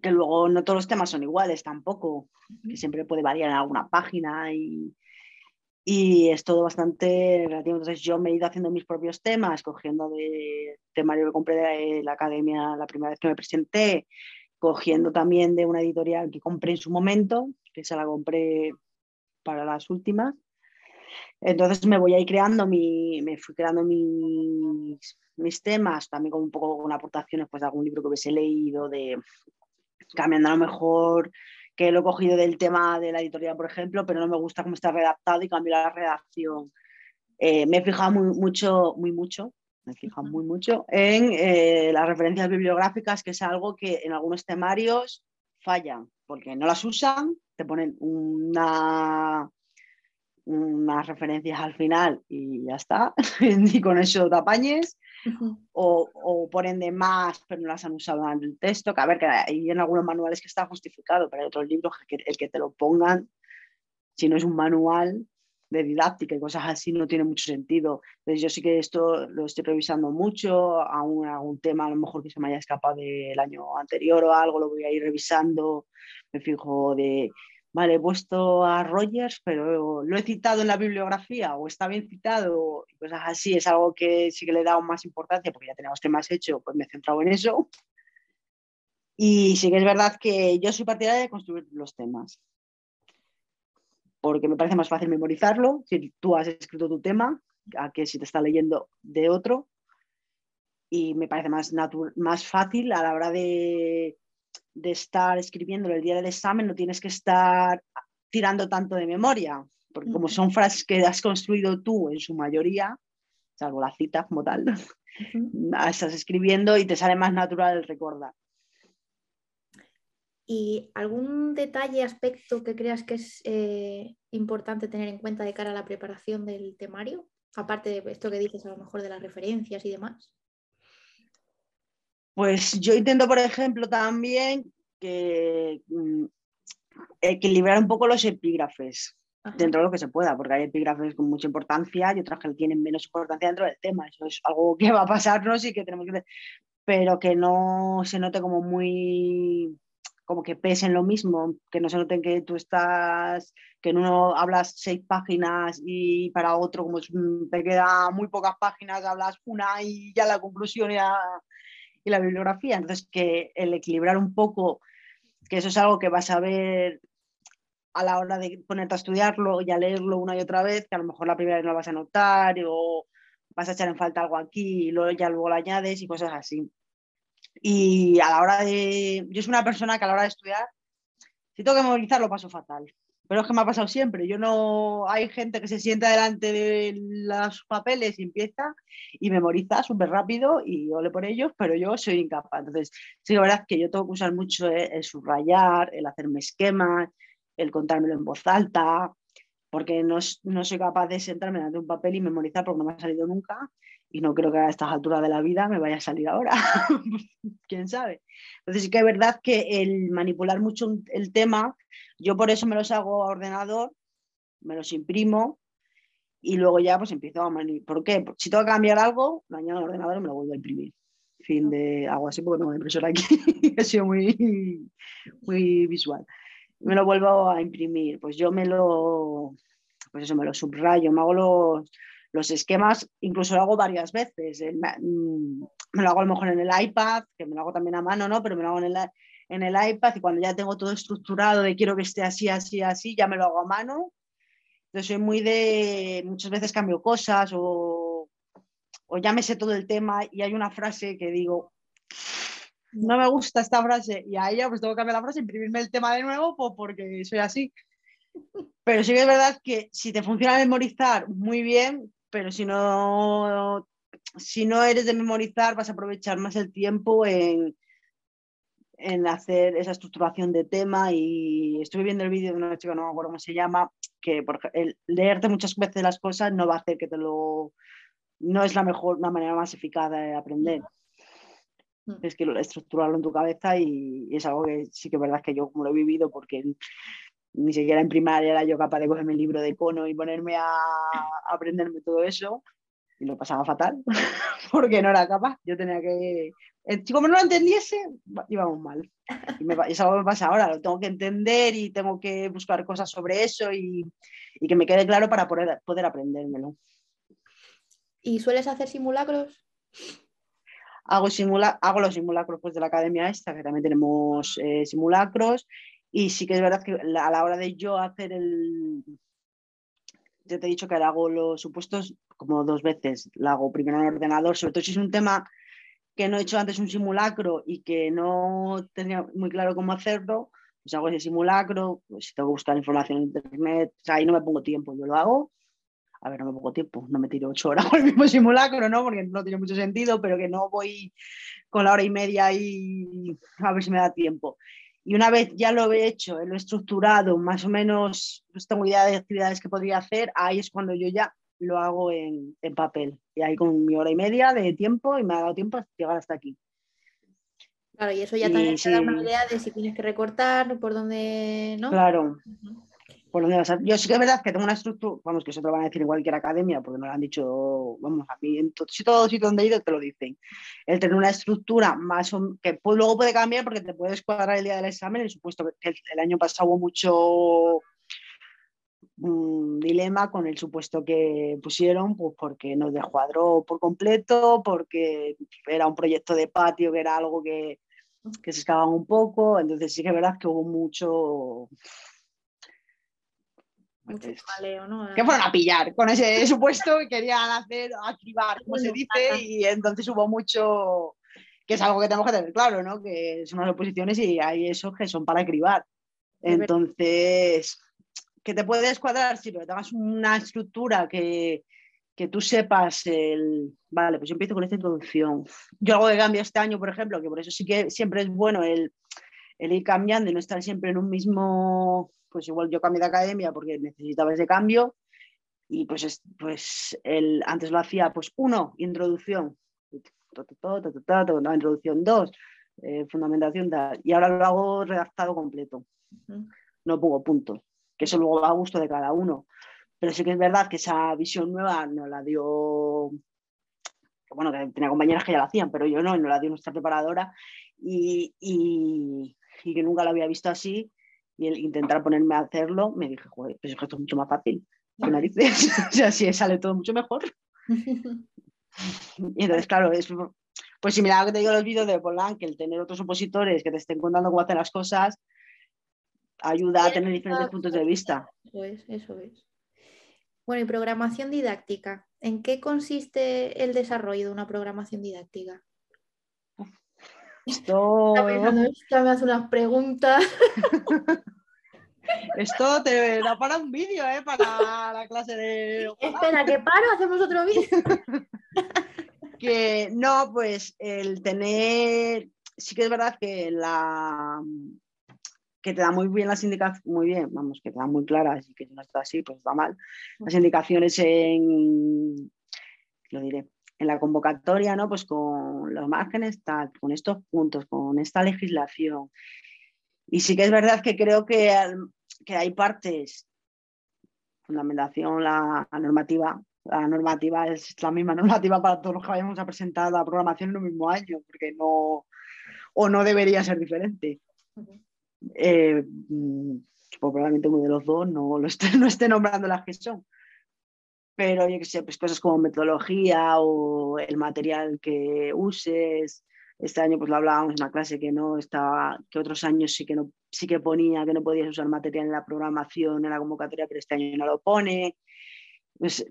B: que luego no todos los temas son iguales tampoco, que siempre puede variar en alguna página y, y es todo bastante relativo. Entonces yo me he ido haciendo mis propios temas, cogiendo de temario que compré de la academia la primera vez que me presenté, cogiendo también de una editorial que compré en su momento, que se la compré para las últimas. Entonces me voy a ir creando, mi, me fui creando mis, mis temas, también con un poco con aportaciones pues, de algún libro que hubiese leído, de cambiando a lo mejor que lo he cogido del tema de la editorial, por ejemplo, pero no me gusta cómo está redactado y cambio la redacción. Eh, me he fijado muy mucho, muy mucho, me he fijado muy mucho en eh, las referencias bibliográficas, que es algo que en algunos temarios fallan, porque no las usan, te ponen una, unas referencias al final y ya está, y con eso te apañes. O, ponen de más, pero no las han usado en el texto, que a ver, que hay en algunos manuales que está justificado, pero hay otros libros que el que te lo pongan, si no es un manual de didáctica y cosas así, no tiene mucho sentido. Entonces yo sí que esto lo estoy revisando mucho, aún algún tema a lo mejor que se me haya escapado del año anterior o algo, lo voy a ir revisando, me fijo de vale, he puesto a Rogers, pero lo he citado en la bibliografía o está bien citado, cosas así, es algo que sí que le he dado más importancia porque ya tenemos temas hechos, pues me he centrado en eso. Y sí que es verdad que yo soy partidaria de construir los temas, porque me parece más fácil memorizarlo si tú has escrito tu tema a que si te está leyendo de otro. y me parece más, más fácil a la hora de, de estar escribiendo el día del examen, no tienes que estar tirando tanto de memoria, porque como son frases que has construido tú en su mayoría, salvo la cita como tal, estás escribiendo y te sale más natural el recordar.
A: ¿Y algún detalle, aspecto que creas que es eh, importante tener en cuenta de cara a la preparación del temario? Aparte de esto que dices a lo mejor de las referencias y demás.
B: Pues yo intento, por ejemplo, también que mm, equilibrar un poco los epígrafes dentro de lo que se pueda, porque hay epígrafes con mucha importancia y otras que tienen menos importancia dentro del tema. Eso es algo que va a pasarnos y que tenemos que... Pero que no se note como muy como que pesen lo mismo, que no se noten que tú estás, que en uno hablas seis páginas y para otro, como te queda muy pocas páginas, hablas una y ya la conclusión y la, y la bibliografía. Entonces, que el equilibrar un poco, que eso es algo que vas a ver a la hora de ponerte a estudiarlo y a leerlo una y otra vez, que a lo mejor la primera vez no lo vas a notar o vas a echar en falta algo aquí y luego ya luego lo añades y cosas así. Y a la hora de... Yo soy una persona que a la hora de estudiar, si tengo que memorizar, lo paso fatal. Pero es que me ha pasado siempre. Yo no... Hay gente que se sienta delante de los papeles y empieza y memoriza súper rápido y ole por ellos, pero yo soy incapaz. Entonces, sí, la verdad es que yo tengo que usar mucho el subrayar, el hacerme esquemas, el contármelo en voz alta, porque no, no soy capaz de sentarme delante de un papel y memorizar porque no me ha salido nunca y no creo que a estas alturas de la vida me vaya a salir ahora. ¿Quién sabe? Entonces sí que es verdad que el manipular mucho el tema, yo por eso me los hago a ordenador, me los imprimo y luego ya pues empiezo a manipular. ¿Por qué? si tengo que cambiar algo, añado al ordenador me lo vuelvo a imprimir. Fin de algo así porque tengo una impresora aquí. ha sido muy, muy visual. Me lo vuelvo a imprimir. Pues yo me lo, pues eso, me lo subrayo, me hago los los esquemas incluso lo hago varias veces. Eh, mm, me lo hago a lo mejor en el iPad, que me lo hago también a mano, ¿no? Pero me lo hago en el, en el iPad y cuando ya tengo todo estructurado de quiero que esté así, así, así, ya me lo hago a mano. Entonces soy muy de, muchas veces cambio cosas o, o ya me sé todo el tema y hay una frase que digo, no me gusta esta frase y a ella pues tengo que cambiar la frase, imprimirme el tema de nuevo pues porque soy así. Pero sí que es verdad que si te funciona memorizar muy bien, pero si no, si no eres de memorizar, vas a aprovechar más el tiempo en, en hacer esa estructuración de tema y estuve viendo el vídeo de una chica, no me acuerdo cómo se llama, que por, el leerte muchas veces las cosas no va a hacer que te lo... no es la mejor, la manera más eficaz de aprender. Mm. Es que estructurarlo en tu cabeza y, y, es algo que sí que es verdad que yo como lo he vivido porque ni siquiera en primaria era yo capaz de cogerme el libro de cono y ponerme a, aprenderme todo eso. Y lo pasaba fatal, porque no era capaz. Yo tenía que. Si como no lo entendiese, íbamos mal. Y me, es algo que me pasa ahora, lo tengo que entender y tengo que buscar cosas sobre eso y, y que me quede claro para poder, poder aprendérmelo.
A: ¿Y sueles hacer simulacros?
B: Hago, simula hago los simulacros pues, de la academia esta, que también tenemos eh, simulacros, y sí que es verdad que a la hora de yo hacer el... Yo te he dicho que hago los supuestos como dos veces. Lo hago primero en el ordenador, sobre todo si es un tema que no he hecho antes un simulacro y que no tenía muy claro cómo hacerlo, pues hago ese simulacro, pues si tengo que buscar información en internet, o sea, ahí no me pongo tiempo, yo lo hago. A ver, no me pongo tiempo, no me tiro ocho horas con el mismo simulacro, ¿no? Porque no tiene mucho sentido, pero que no voy con la hora y media y a ver si me da tiempo. Y una vez ya lo he hecho, lo he estructurado, más o menos pues tengo idea de actividades que podría hacer, ahí es cuando yo ya lo hago en, en papel. Y ahí con mi hora y media de tiempo y me ha dado tiempo a llegar hasta aquí.
A: Claro, y eso ya también te da una idea de si tienes que recortar, por dónde, ¿no?
B: Claro. Yo sí que es verdad que tengo una estructura, vamos, que eso te lo van a decir en cualquier academia, porque me lo han dicho, vamos, a mí en todo, si todo sitio donde he ido te lo dicen. El tener una estructura más que luego puede cambiar porque te puedes cuadrar el día del examen, el supuesto que el, año pasado hubo mucho dilema con el supuesto que pusieron, pues porque nos descuadró por completo, porque era un proyecto de patio que era algo que, que se escapaban un poco, entonces sí que es verdad que hubo mucho
A: Mucho jaleo, ¿no?
B: que fueron a pillar con ese supuesto y querían hacer, activar, como se dice, y entonces hubo mucho, que es algo que tenemos que tener claro, ¿no? Que son las oposiciones y hay esos que son para cribar. Entonces, que te puedes cuadrar, pero que tengas una estructura que, que tú sepas el, vale, pues yo empiezo con esta introducción. Yo hago de cambio este año, por ejemplo, que por eso sí que siempre es bueno el, el ir cambiando y no estar siempre en un mismo, pues igual yo cambié de academia porque necesitaba ese cambio y pues, es- pues el, antes lo hacía pues uno, introducción, no, introducción dos, eh, fundamentación tal, y ahora lo hago redactado completo, no pongo puntos, que eso luego va a gusto de cada uno. Pero sí que es verdad que esa visión nueva nos la dio, bueno, que tenía compañeras que ya la hacían, pero yo no, y nos la dio nuestra preparadora y, y- y que nunca la había visto así. Y el intentar ponerme a hacerlo, me dije, joder, pues es que esto es mucho más fácil. ¿Qué narices? o sea, así sale todo mucho mejor. Y entonces, claro, es pues similar a lo que te digo en los vídeos de Polan, que el tener otros opositores que te estén contando cómo hacer las cosas ayuda a tener diferentes puntos de vista.
A: Eso es, eso es. Bueno, y programación didáctica. ¿En qué consiste el desarrollo de una programación didáctica?
B: Esto,
A: me hace unas preguntas.
B: esto te da para un vídeo, ¿eh? Para la clase de...
A: Espera, que paro, hacemos otro vídeo.
B: Que no, pues el tener, sí que es verdad que la que te da muy bien las indicaciones, muy bien, vamos, que te da muy claras y que si no está así, pues está mal. Las indicaciones en, lo diré, en la convocatoria, ¿no? Pues con los márgenes, tal, con estos puntos, con esta legislación. Y sí que es verdad que creo que, que hay partes, fundamentación, la, la normativa, la normativa es la misma normativa para todos los que vayamos a presentar la programación en un mismo año, porque no, o no debería ser diferente. Eh, mm, pues probablemente uno de los dos no, lo esté, no esté nombrando las que son. Pero yo que sé, pues cosas como metodología o el material que uses. Este año pues lo hablábamos en una clase que no estaba, que otros años sí que no, sí que ponía que no podías usar material en la programación, en la convocatoria, pero este año no lo pone. Pues,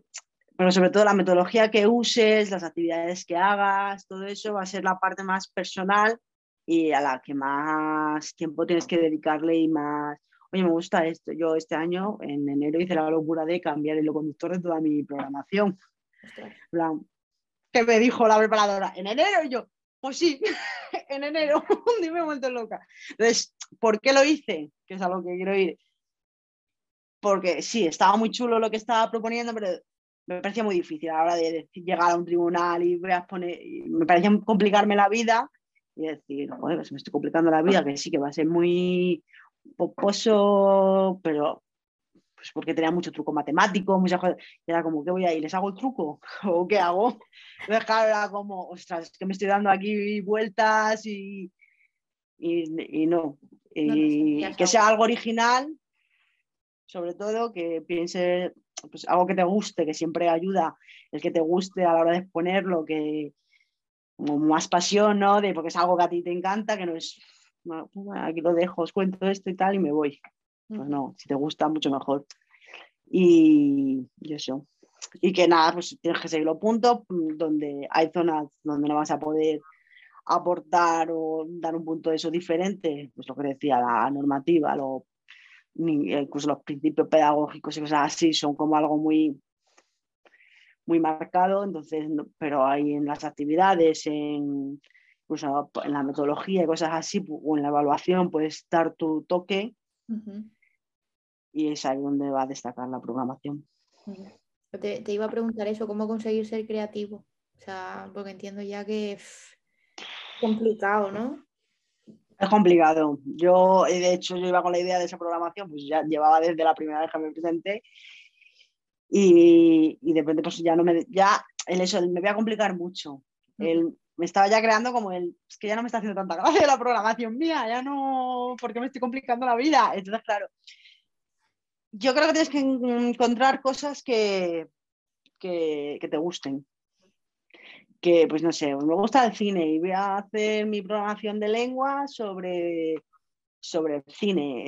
B: pero sobre todo la metodología que uses, las actividades que hagas, todo eso va a ser la parte más personal y a la que más tiempo tienes que dedicarle y más, oye, me gusta esto. Yo este año, en enero, hice la locura de cambiar el conductor de toda mi programación. Plan, ¿Qué me dijo la preparadora? ¿En enero? Y yo, pues sí, en enero, y me he vuelto loca. Entonces, ¿por qué lo hice? Que es a lo que quiero ir. Porque sí, estaba muy chulo lo que estaba proponiendo, pero me parecía muy difícil a la hora de decir, llegar a un tribunal y voy a poner, y me parecía complicarme la vida y decir, joder, pues me estoy complicando la vida, que sí, que va a ser muy poposo, pero pues porque tenía mucho truco matemático, muchas cosas, y era como, ¿qué voy a ir? ¿Les hago el truco? ¿O qué hago? Entonces, claro, era como, ostras, es que me estoy dando aquí vueltas y, y, y no. Y que sea algo original, sobre todo, que piense pues, algo que te guste, que siempre ayuda, el que te guste a la hora de exponerlo, que como más pasión, ¿no? De, porque es algo que a ti te encanta, que no es, bueno, pues, aquí lo dejo, os cuento esto y tal y me voy. Pues no, si te gusta, mucho mejor. Y, y eso. Y que nada, pues tienes que seguir los puntos donde hay zonas donde no vas a poder aportar o dar un punto de eso diferente, pues lo que decía, la normativa, lo, incluso los principios pedagógicos y cosas así son como algo muy muy marcado, entonces, pero hay en las actividades, en, incluso en la metodología y cosas así, o en la evaluación puedes estar tu toque y es ahí donde va a destacar la programación.
A: Te, te iba a preguntar eso, ¿cómo conseguir ser creativo? O sea, porque entiendo ya que pff, complicado, ¿no?
B: Es complicado. Yo, eh, de hecho, yo iba con la idea de esa programación, pues ya llevaba desde la primera vez que me presenté y, y de repente pues ya no me, ya el eso, el me voy a complicar mucho. El, me estaba ya creando como el, es que ya no me está haciendo tanta gracia la programación mía, ya no, porque me estoy complicando la vida. Entonces, claro, yo creo que tienes que en- encontrar cosas que, que, te gusten. Que, pues no sé, me gusta el cine y voy a hacer mi programación de lengua sobre, sobre el cine.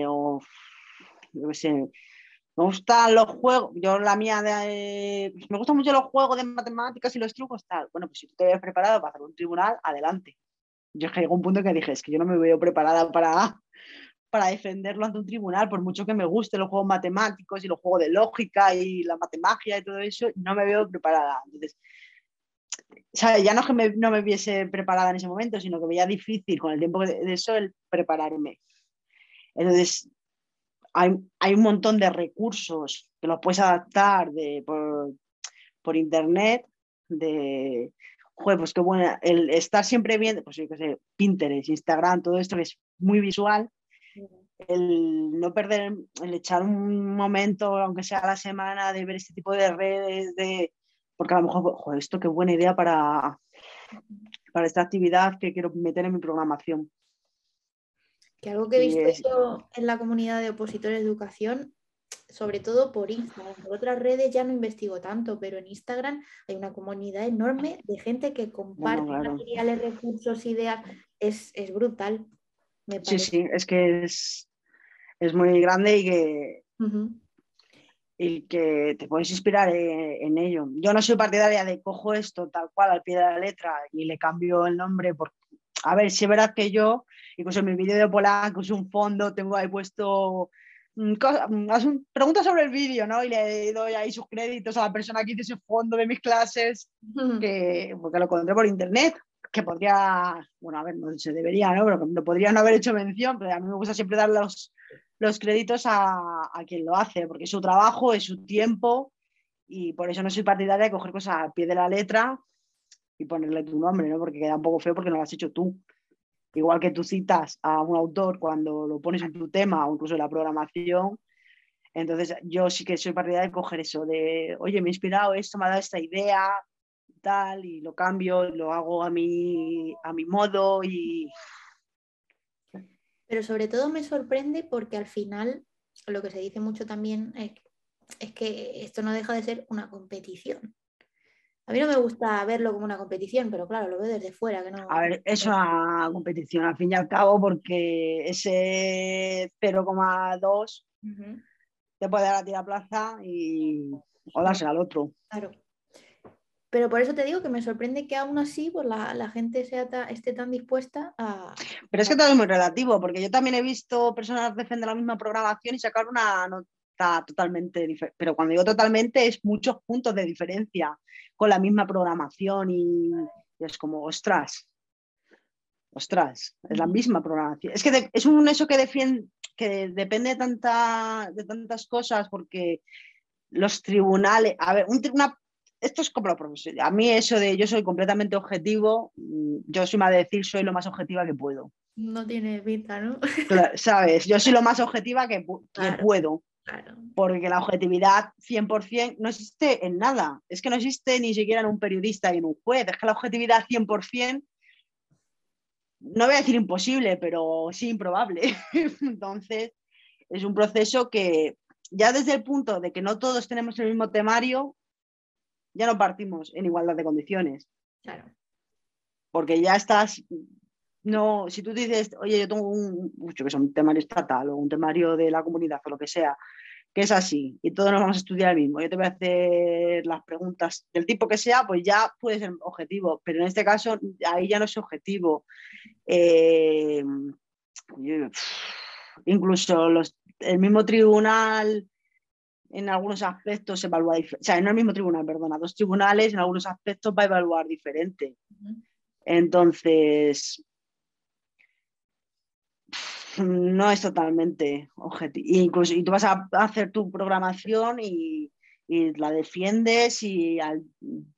B: eh, o, qué sé, me gustan los juegos, yo la mía de... me gustan mucho los juegos de matemáticas y los trucos, tal. Bueno, pues si tú te ves preparado para hacer un tribunal, adelante. Yo es que llegó un punto que dije, es que yo no me veo preparada para, para defenderlo ante un tribunal, por mucho que me guste los juegos matemáticos y los juegos de lógica y la matemagia y todo eso, no me veo preparada. Entonces, ya no es que no me viese preparada en ese momento, sino que veía difícil con el tiempo de, eso el prepararme. Entonces, hay, hay, un montón de recursos que los puedes adaptar de, por, por internet, de, joder, pues qué buena, el estar siempre viendo, pues yo qué sé, Pinterest, Instagram, todo esto que es muy visual, el no perder, el echar un momento, aunque sea la semana, de ver este tipo de redes, de, porque a lo mejor, joder, esto qué buena idea para, para esta actividad que quiero meter en mi programación.
A: Que algo que he visto yo en la comunidad de opositores de educación, sobre todo por Instagram, por otras redes ya no investigo tanto, pero en Instagram hay una comunidad enorme de gente que comparte materiales, recursos, ideas, es, es brutal.
B: Sí, sí, es que es, es muy grande y que, y que te puedes inspirar eh, en, ello. Yo no soy partidaria de cojo esto tal cual al pie de la letra y le cambio el nombre. Porque, a ver, si es verdad que yo, incluso en mi vídeo de Polanco, es un fondo, tengo ahí puesto mm, mm, preguntas sobre el vídeo, ¿no? Y le doy ahí sus créditos a la persona que hizo ese fondo de mis clases, que, porque lo encontré por internet que podría, bueno, a ver, no se debería, ¿no? Pero no podría no haber hecho mención, pero a mí me gusta siempre dar los, los créditos a, a, quien lo hace, porque es su trabajo, es su tiempo, y por eso no soy partidaria de coger cosas a pie de la letra y ponerle tu nombre, ¿no? Porque queda un poco feo porque no lo has hecho tú. Igual que tú citas a un autor cuando lo pones en tu tema o incluso en la programación, entonces yo sí que soy partidaria de coger eso, de, oye, me he inspirado esto, me ha dado esta idea, tal, y lo cambio, lo hago a mi, a mi modo y...
A: Pero sobre todo me sorprende porque al final lo que se dice mucho también es, que esto no deja de ser una competición. A mí no me gusta verlo como una competición, pero claro, lo veo desde fuera. Que no...
B: A ver, es una competición al fin y al cabo porque ese 0,2 te puede dar a ti la plaza y o dársela al otro.
A: Claro. Pero por eso te digo que me sorprende que aún así pues, la, gente sea esté tan dispuesta a...
B: Pero es que todo es muy relativo, porque yo también he visto personas defender la misma programación y sacar una nota totalmente diferente. Pero cuando digo totalmente es muchos puntos de diferencia con la misma programación y, es como, ostras, ostras, es la misma programación. Es que es un eso que defiende, que depende de, tanta, de tantas cosas, porque los tribunales, a ver, un, una esto es como lo profesional. A mí eso de yo soy completamente objetivo, mm, yo soy más de decir soy lo más objetiva que puedo.
A: No tiene pinta, ¿no?
B: Sabes, yo soy lo más objetiva que, puedo. Porque la objetividad 100% no existe en nada. Es que no existe ni siquiera en un periodista y en un juez. Es que la objetividad 100%, no voy a decir imposible, pero sí improbable. Entonces, es un proceso que ya desde el punto de que no todos tenemos el mismo temario, ya no partimos en igualdad de condiciones.
A: Claro.
B: Porque ya estás, no, si tú dices, oye, yo tengo un, mucho que es un temario estatal o un temario de la comunidad o lo que sea, que es así, y todos nos vamos a estudiar el mismo, yo te voy a hacer las preguntas del tipo que sea, pues ya puede ser objetivo, pero en este caso ahí ya no es objetivo. Eh, incluso los, el mismo tribunal en algunos aspectos evalúa diferente, o sea, en el mismo tribunal, perdona, dos tribunales en algunos aspectos va a evaluar diferente. Entonces, no es totalmente objetivo. Incluso, y tú vas a hacer tu programación y, y, la defiendes y al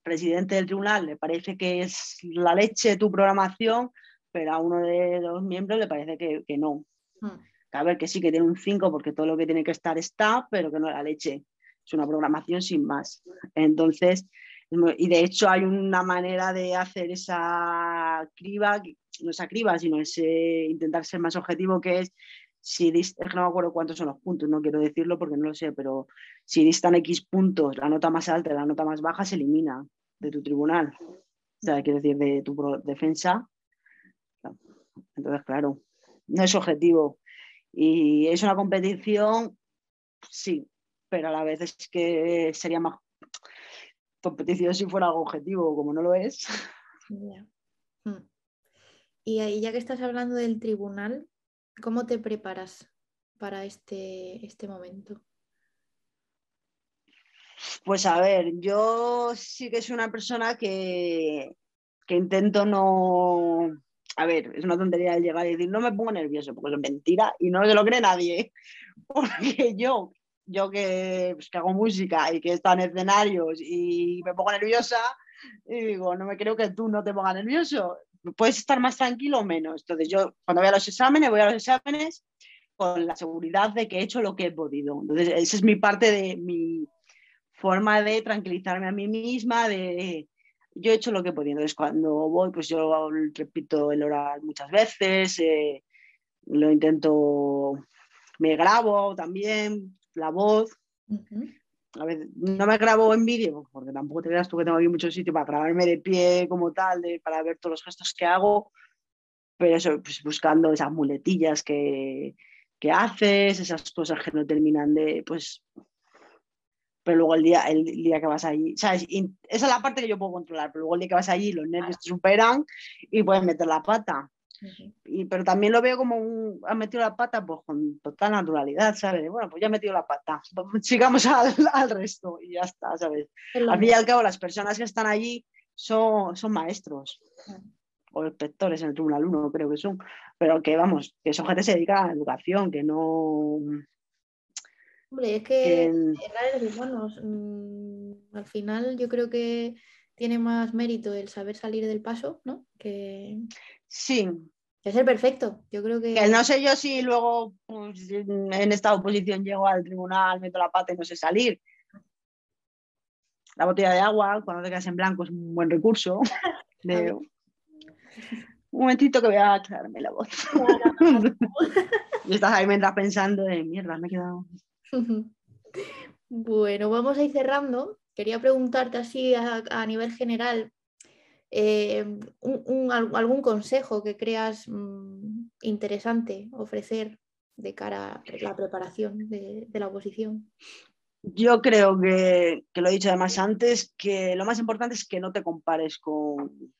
B: presidente del tribunal le parece que es la leche tu programación, pero a uno de los miembros le parece que, que no. Hmm a ver que sí que tiene un 5 porque todo lo que tiene que estar está, pero que no es la leche. Es una programación sin más. Entonces, y de hecho hay una manera de hacer esa criba, no esa criba, sino ese intentar ser más objetivo, que es si que no me acuerdo cuántos son los puntos, no quiero decirlo porque no lo sé, pero si distan X puntos, la nota más alta y la nota más baja se elimina de tu tribunal. O sea, quiero decir, de tu defensa. Entonces, claro, no es objetivo. Y es una competición, sí, pero a la vez es que sería más competición si fuera algo objetivo, como no lo es.
A: Hmm. Y ya que estás hablando del tribunal, ¿cómo te preparas para este, este momento?
B: Pues a ver, yo sí que soy una persona que, que intento no... A ver, es una tontería el llegar y decir, no me pongo nervioso, porque es mentira y no se lo cree nadie. Porque yo, yo que, pues, que hago música y que está en escenarios y me pongo nerviosa, y digo, no me creo que tú no te pongas nervioso. Puedes estar más tranquilo o menos. Entonces yo cuando voy a los exámenes, voy a los exámenes con la seguridad de que he hecho lo que he podido. Entonces esa es mi parte de mi forma de tranquilizarme a mí misma, de yo he hecho lo que he podido. Entonces cuando voy, pues yo repito el oral muchas veces, eh, lo intento, me grabo también la voz. A ver, no me grabo en vídeo, porque tampoco te creas tú que tengo aquí mucho sitio para grabarme de pie como tal, para ver todos los gestos que hago, pero eso, pues buscando esas muletillas que, que haces, esas cosas que no terminan de, pues, pero luego el día, el día que vas allí, ¿sabes? esa es la parte que yo puedo controlar, pero luego el día que vas allí los nervios te superan y puedes meter la pata pero también lo veo como un, ha metido la pata pues con total naturalidad, ¿sabes? Bueno, pues ya ha metido la pata, sigamos al, al resto y ya está, ¿sabes? Al fin y al cabo, las personas que están allí son, son maestros o inspectores en el tribunal 1, creo que son, pero que vamos, que son gente que se dedica a la educación, que no...
A: Hombre, es que, mm, al final yo creo que tiene más mérito el saber salir del paso, ¿no? Que...
B: Sí,
A: es el perfecto, yo creo que...
B: no sé yo si luego pues, en esta oposición llego al tribunal, meto la pata y no sé salir. La botella de agua, cuando te quedas en blanco, es un buen recurso. un momentito que voy a aclararme la voz. y estás ahí mientras pensando de mierda, me he quedado.
A: bueno, vamos a ir cerrando. Quería preguntarte así a nivel general, eh, algún consejo que creas mm, interesante ofrecer de cara a la preparación de, la oposición?
B: Yo creo que, lo he dicho además antes, que lo más importante es que no te compares con,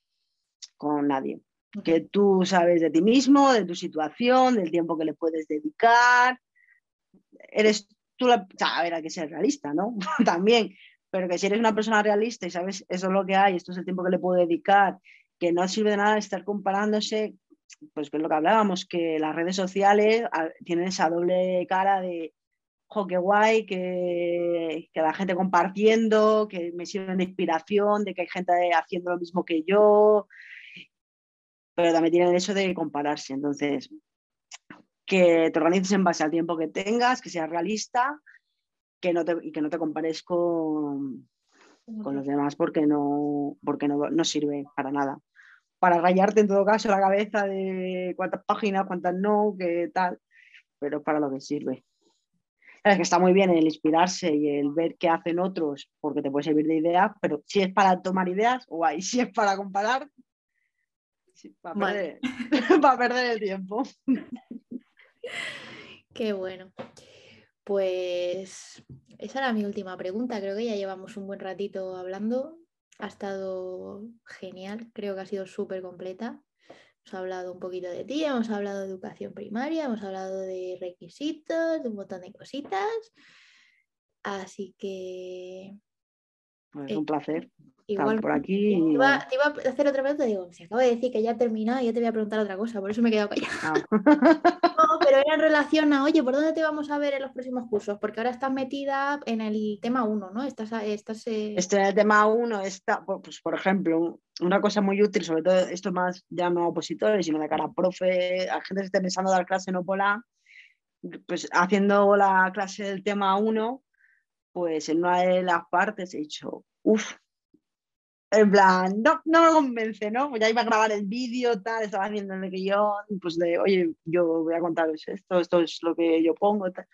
B: con nadie. Que tú sabes de ti mismo, de tu situación, del tiempo que le puedes dedicar. Eres tú la. A ver, hay que ser realista, ¿no? También pero que si eres una persona realista y sabes eso es lo que hay, esto es el tiempo que le puedo dedicar, que no sirve de nada estar comparándose, pues que es lo que hablábamos, que las redes sociales tienen esa doble cara de, jo, qué guay, que, que, la gente compartiendo, que me sirven de inspiración, de que hay gente haciendo lo mismo que yo, pero también tienen eso de compararse. Entonces, que te organices en base al tiempo que tengas, que seas realista que no te, y que no te compares con, con los demás porque, no, porque no, no, sirve para nada. Para rayarte en todo caso la cabeza de cuántas páginas, cuántas no, qué tal, pero para lo que sirve. Es que está muy bien el inspirarse y el ver qué hacen otros porque te puede servir de idea, pero si es para tomar ideas, guay, si es para comparar, para, perder, para perder el tiempo.
A: Qué bueno. Pues esa era mi última pregunta. Creo que ya llevamos un buen ratito hablando. Ha estado genial. Creo que ha sido súper completa. Hemos hablado un poquito de ti, hemos hablado de educación primaria, hemos hablado de requisitos, de un montón de cositas. Así que...
B: Pues un placer. Igual por aquí.
A: Te iba, a hacer otra pregunta, digo, si acabo de decir que ya ha terminado, ya te voy a preguntar otra cosa, por eso me he quedado callada. Ah. no, pero era en relación a, oye, ¿por dónde te vamos a ver en los próximos cursos? Porque ahora estás metida en el tema 1, ¿no? Estás, estás
B: eh... Estoy en el tema 1, está, pues, por ejemplo, una cosa muy útil, sobre todo esto más ya no a opositores, sino de cara a profe, a gente que esté pensando dar clase en Opola, pues haciendo la clase del tema 1, pues en una de las partes he dicho, uff, en plan, no, no me convence, ¿no? Pues ya iba a grabar el vídeo, tal, estaba haciendo el guion, pues de, oye, yo voy a contaros esto, esto es lo que yo pongo, tal.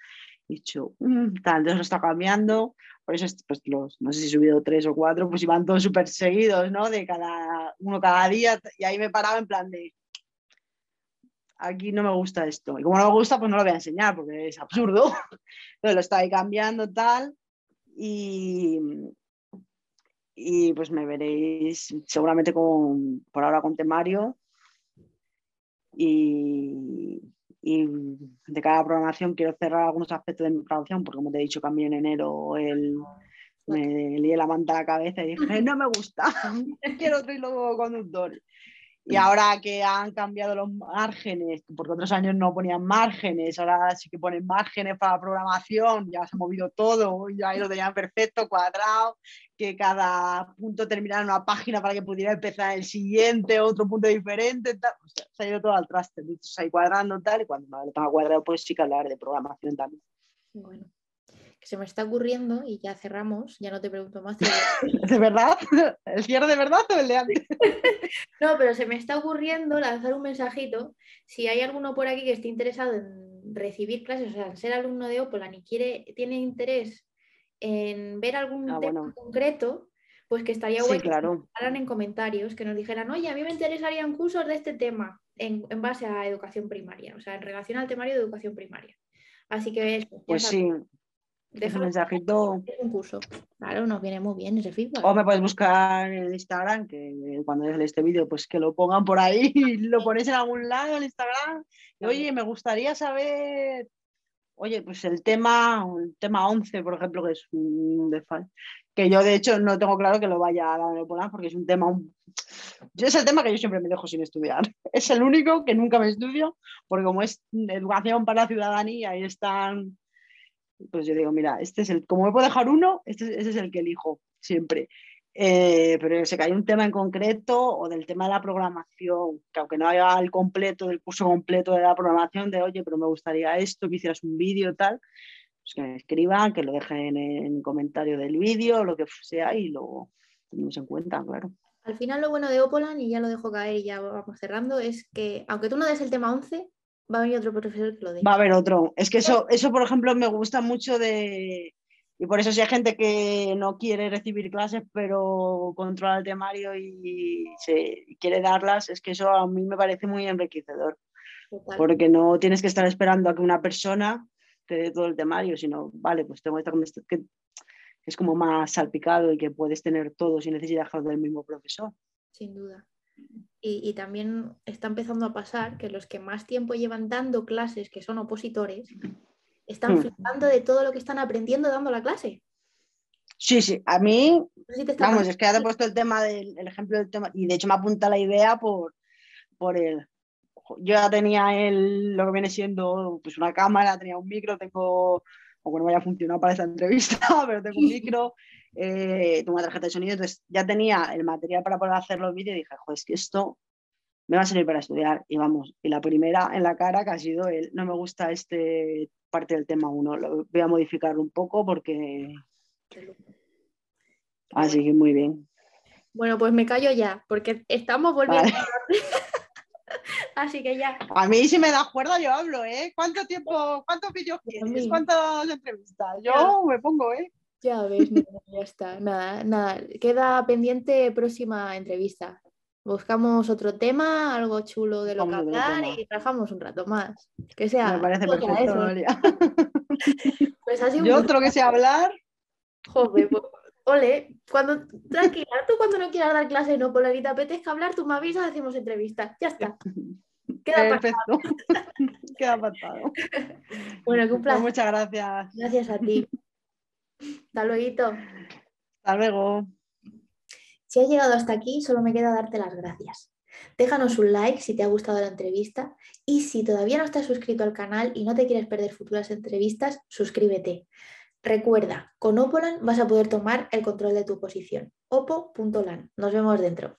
B: Y dicho, mm, tal, entonces lo está cambiando, por eso, pues los, no sé si he subido tres o cuatro, pues iban todos súper seguidos, ¿no? De cada uno cada día, y ahí me paraba en plan de, aquí no me gusta esto. Y como no me gusta, pues no lo voy a enseñar porque es absurdo. Entonces lo estoy cambiando tal y, y pues me veréis seguramente con, por ahora con temario. Y, y de cada programación quiero cerrar algunos aspectos de mi programación porque como te he dicho cambié en enero el me lié la manta a la cabeza y dije no me gusta quiero otro hilo conductor y ahora que han cambiado los márgenes, porque otros años no ponían márgenes, ahora sí que ponen márgenes para la programación, ya se ha movido todo, ya lo tenían perfecto, cuadrado, que cada punto terminara en una página para que pudiera empezar el siguiente, otro punto diferente, tal. se ha ido todo al traste, entonces ahí cuadrando tal, y cuando lo tenga cuadrado, pues sí que hablar de programación también.
A: Bueno que se me está ocurriendo y ya cerramos, ya no te pregunto más.
B: ¿De verdad? ¿El cierre de verdad o el de antes?
A: no, pero se me está ocurriendo lanzar un mensajito. Si hay alguno por aquí que esté interesado en recibir clases, o sea, en ser alumno de Opolan y quiere, tiene interés en ver algún ah, tema concreto, pues que estaría bueno
B: claro.
A: que nos en comentarios, que nos dijeran, oye, a mí me interesarían cursos de este tema en, base a educación primaria, o sea, en relación al temario de educación primaria. Así que
B: pues sí, Deja un mensajito.
A: Un curso. Claro, nos viene muy bien ese feedback.
B: O me puedes buscar en Instagram, que cuando dejes este vídeo, pues que lo pongan por ahí y lo ponéis en algún lado en Instagram. oye, me gustaría saber, oye, pues el tema, el tema 11, por ejemplo, que es un default, que yo de hecho no tengo claro que lo vaya a dar porque es un tema, un... es el tema que yo siempre me dejo sin estudiar. Es el único que nunca me estudio, porque como es educación para la ciudadanía y están pues yo digo, mira, este es el, como me puedo dejar uno, este, ese es el que elijo siempre. Eh, pero sé que hay un tema en concreto o del tema de la programación, que aunque no haya el completo, del curso completo de la programación, de oye, pero me gustaría esto, que hicieras un vídeo tal, pues que me escriban, que lo dejen en el comentario del vídeo, lo que sea, y lo tenemos en cuenta, claro.
A: Al final lo bueno de Opolan, y ya lo dejo caer y ya vamos cerrando, es que aunque tú no des el tema 11, va a venir otro profesor que lo dé.
B: Va a haber otro. Es que eso, eso, por ejemplo, me gusta mucho de... Y por eso si hay gente que no quiere recibir clases, pero controla el temario y se quiere darlas, es que eso a mí me parece muy enriquecedor. Porque no tienes que estar esperando a que una persona te dé todo el temario, sino, vale, pues tengo esta que es como más salpicado y que puedes tener todo sin necesidad del mismo profesor.
A: Sin duda. Y, también está empezando a pasar que los que más tiempo llevan dando clases, que son opositores, están hmm. flipando de todo lo que están aprendiendo dando la clase.
B: Sí, sí, a mí, vamos, es que ya te he puesto el tema del ejemplo del tema, y de hecho me apunta la idea por, por el, yo ya tenía el, lo que viene siendo pues una cámara, tenía un micro, tengo, o no vaya a funcionar para esta entrevista, pero tengo un micro, eh, tengo una tarjeta de sonido, entonces ya tenía el material para poder hacer los vídeos y dije, joder, es que esto me va a servir para estudiar. Y vamos, y la primera en la cara que ha sido el, no me gusta este parte del tema 1, lo voy a modificar un poco porque... Así que muy bien.
A: Bueno, pues me callo ya, porque estamos volviendo Así que ya.
B: A mí si me das cuerda yo hablo, ¿eh? ¿Cuánto tiempo, cuántos vídeos quieres? ¿Cuántas entrevistas? Yo me pongo, ¿eh?
A: Ya ves, ya está. Nada, nada. Queda pendiente próxima entrevista. Buscamos otro tema, algo chulo de lo que hablar y trabajamos un rato más. Que sea.
B: Me parece perfecto, María. pues así Yo otro que sea hablar.
A: Joder, pues, ole, cuando, tranquila, tú cuando no quieras dar clase no polarita apetezca hablar, tú me avisas, hacemos entrevista. Ya está.
B: Queda Perfecto. Queda pasado.
A: Bueno, que un pues placer.
B: muchas gracias.
A: Gracias a ti. Hasta luego.
B: Hasta luego.
A: Si has llegado hasta aquí, solo me queda darte las gracias. Déjanos un like si te ha gustado la entrevista y si todavía no estás suscrito al canal y no te quieres perder futuras entrevistas, suscríbete. Recuerda, con Opolan vas a poder tomar el control de tu posición. opo.lan. Nos vemos dentro.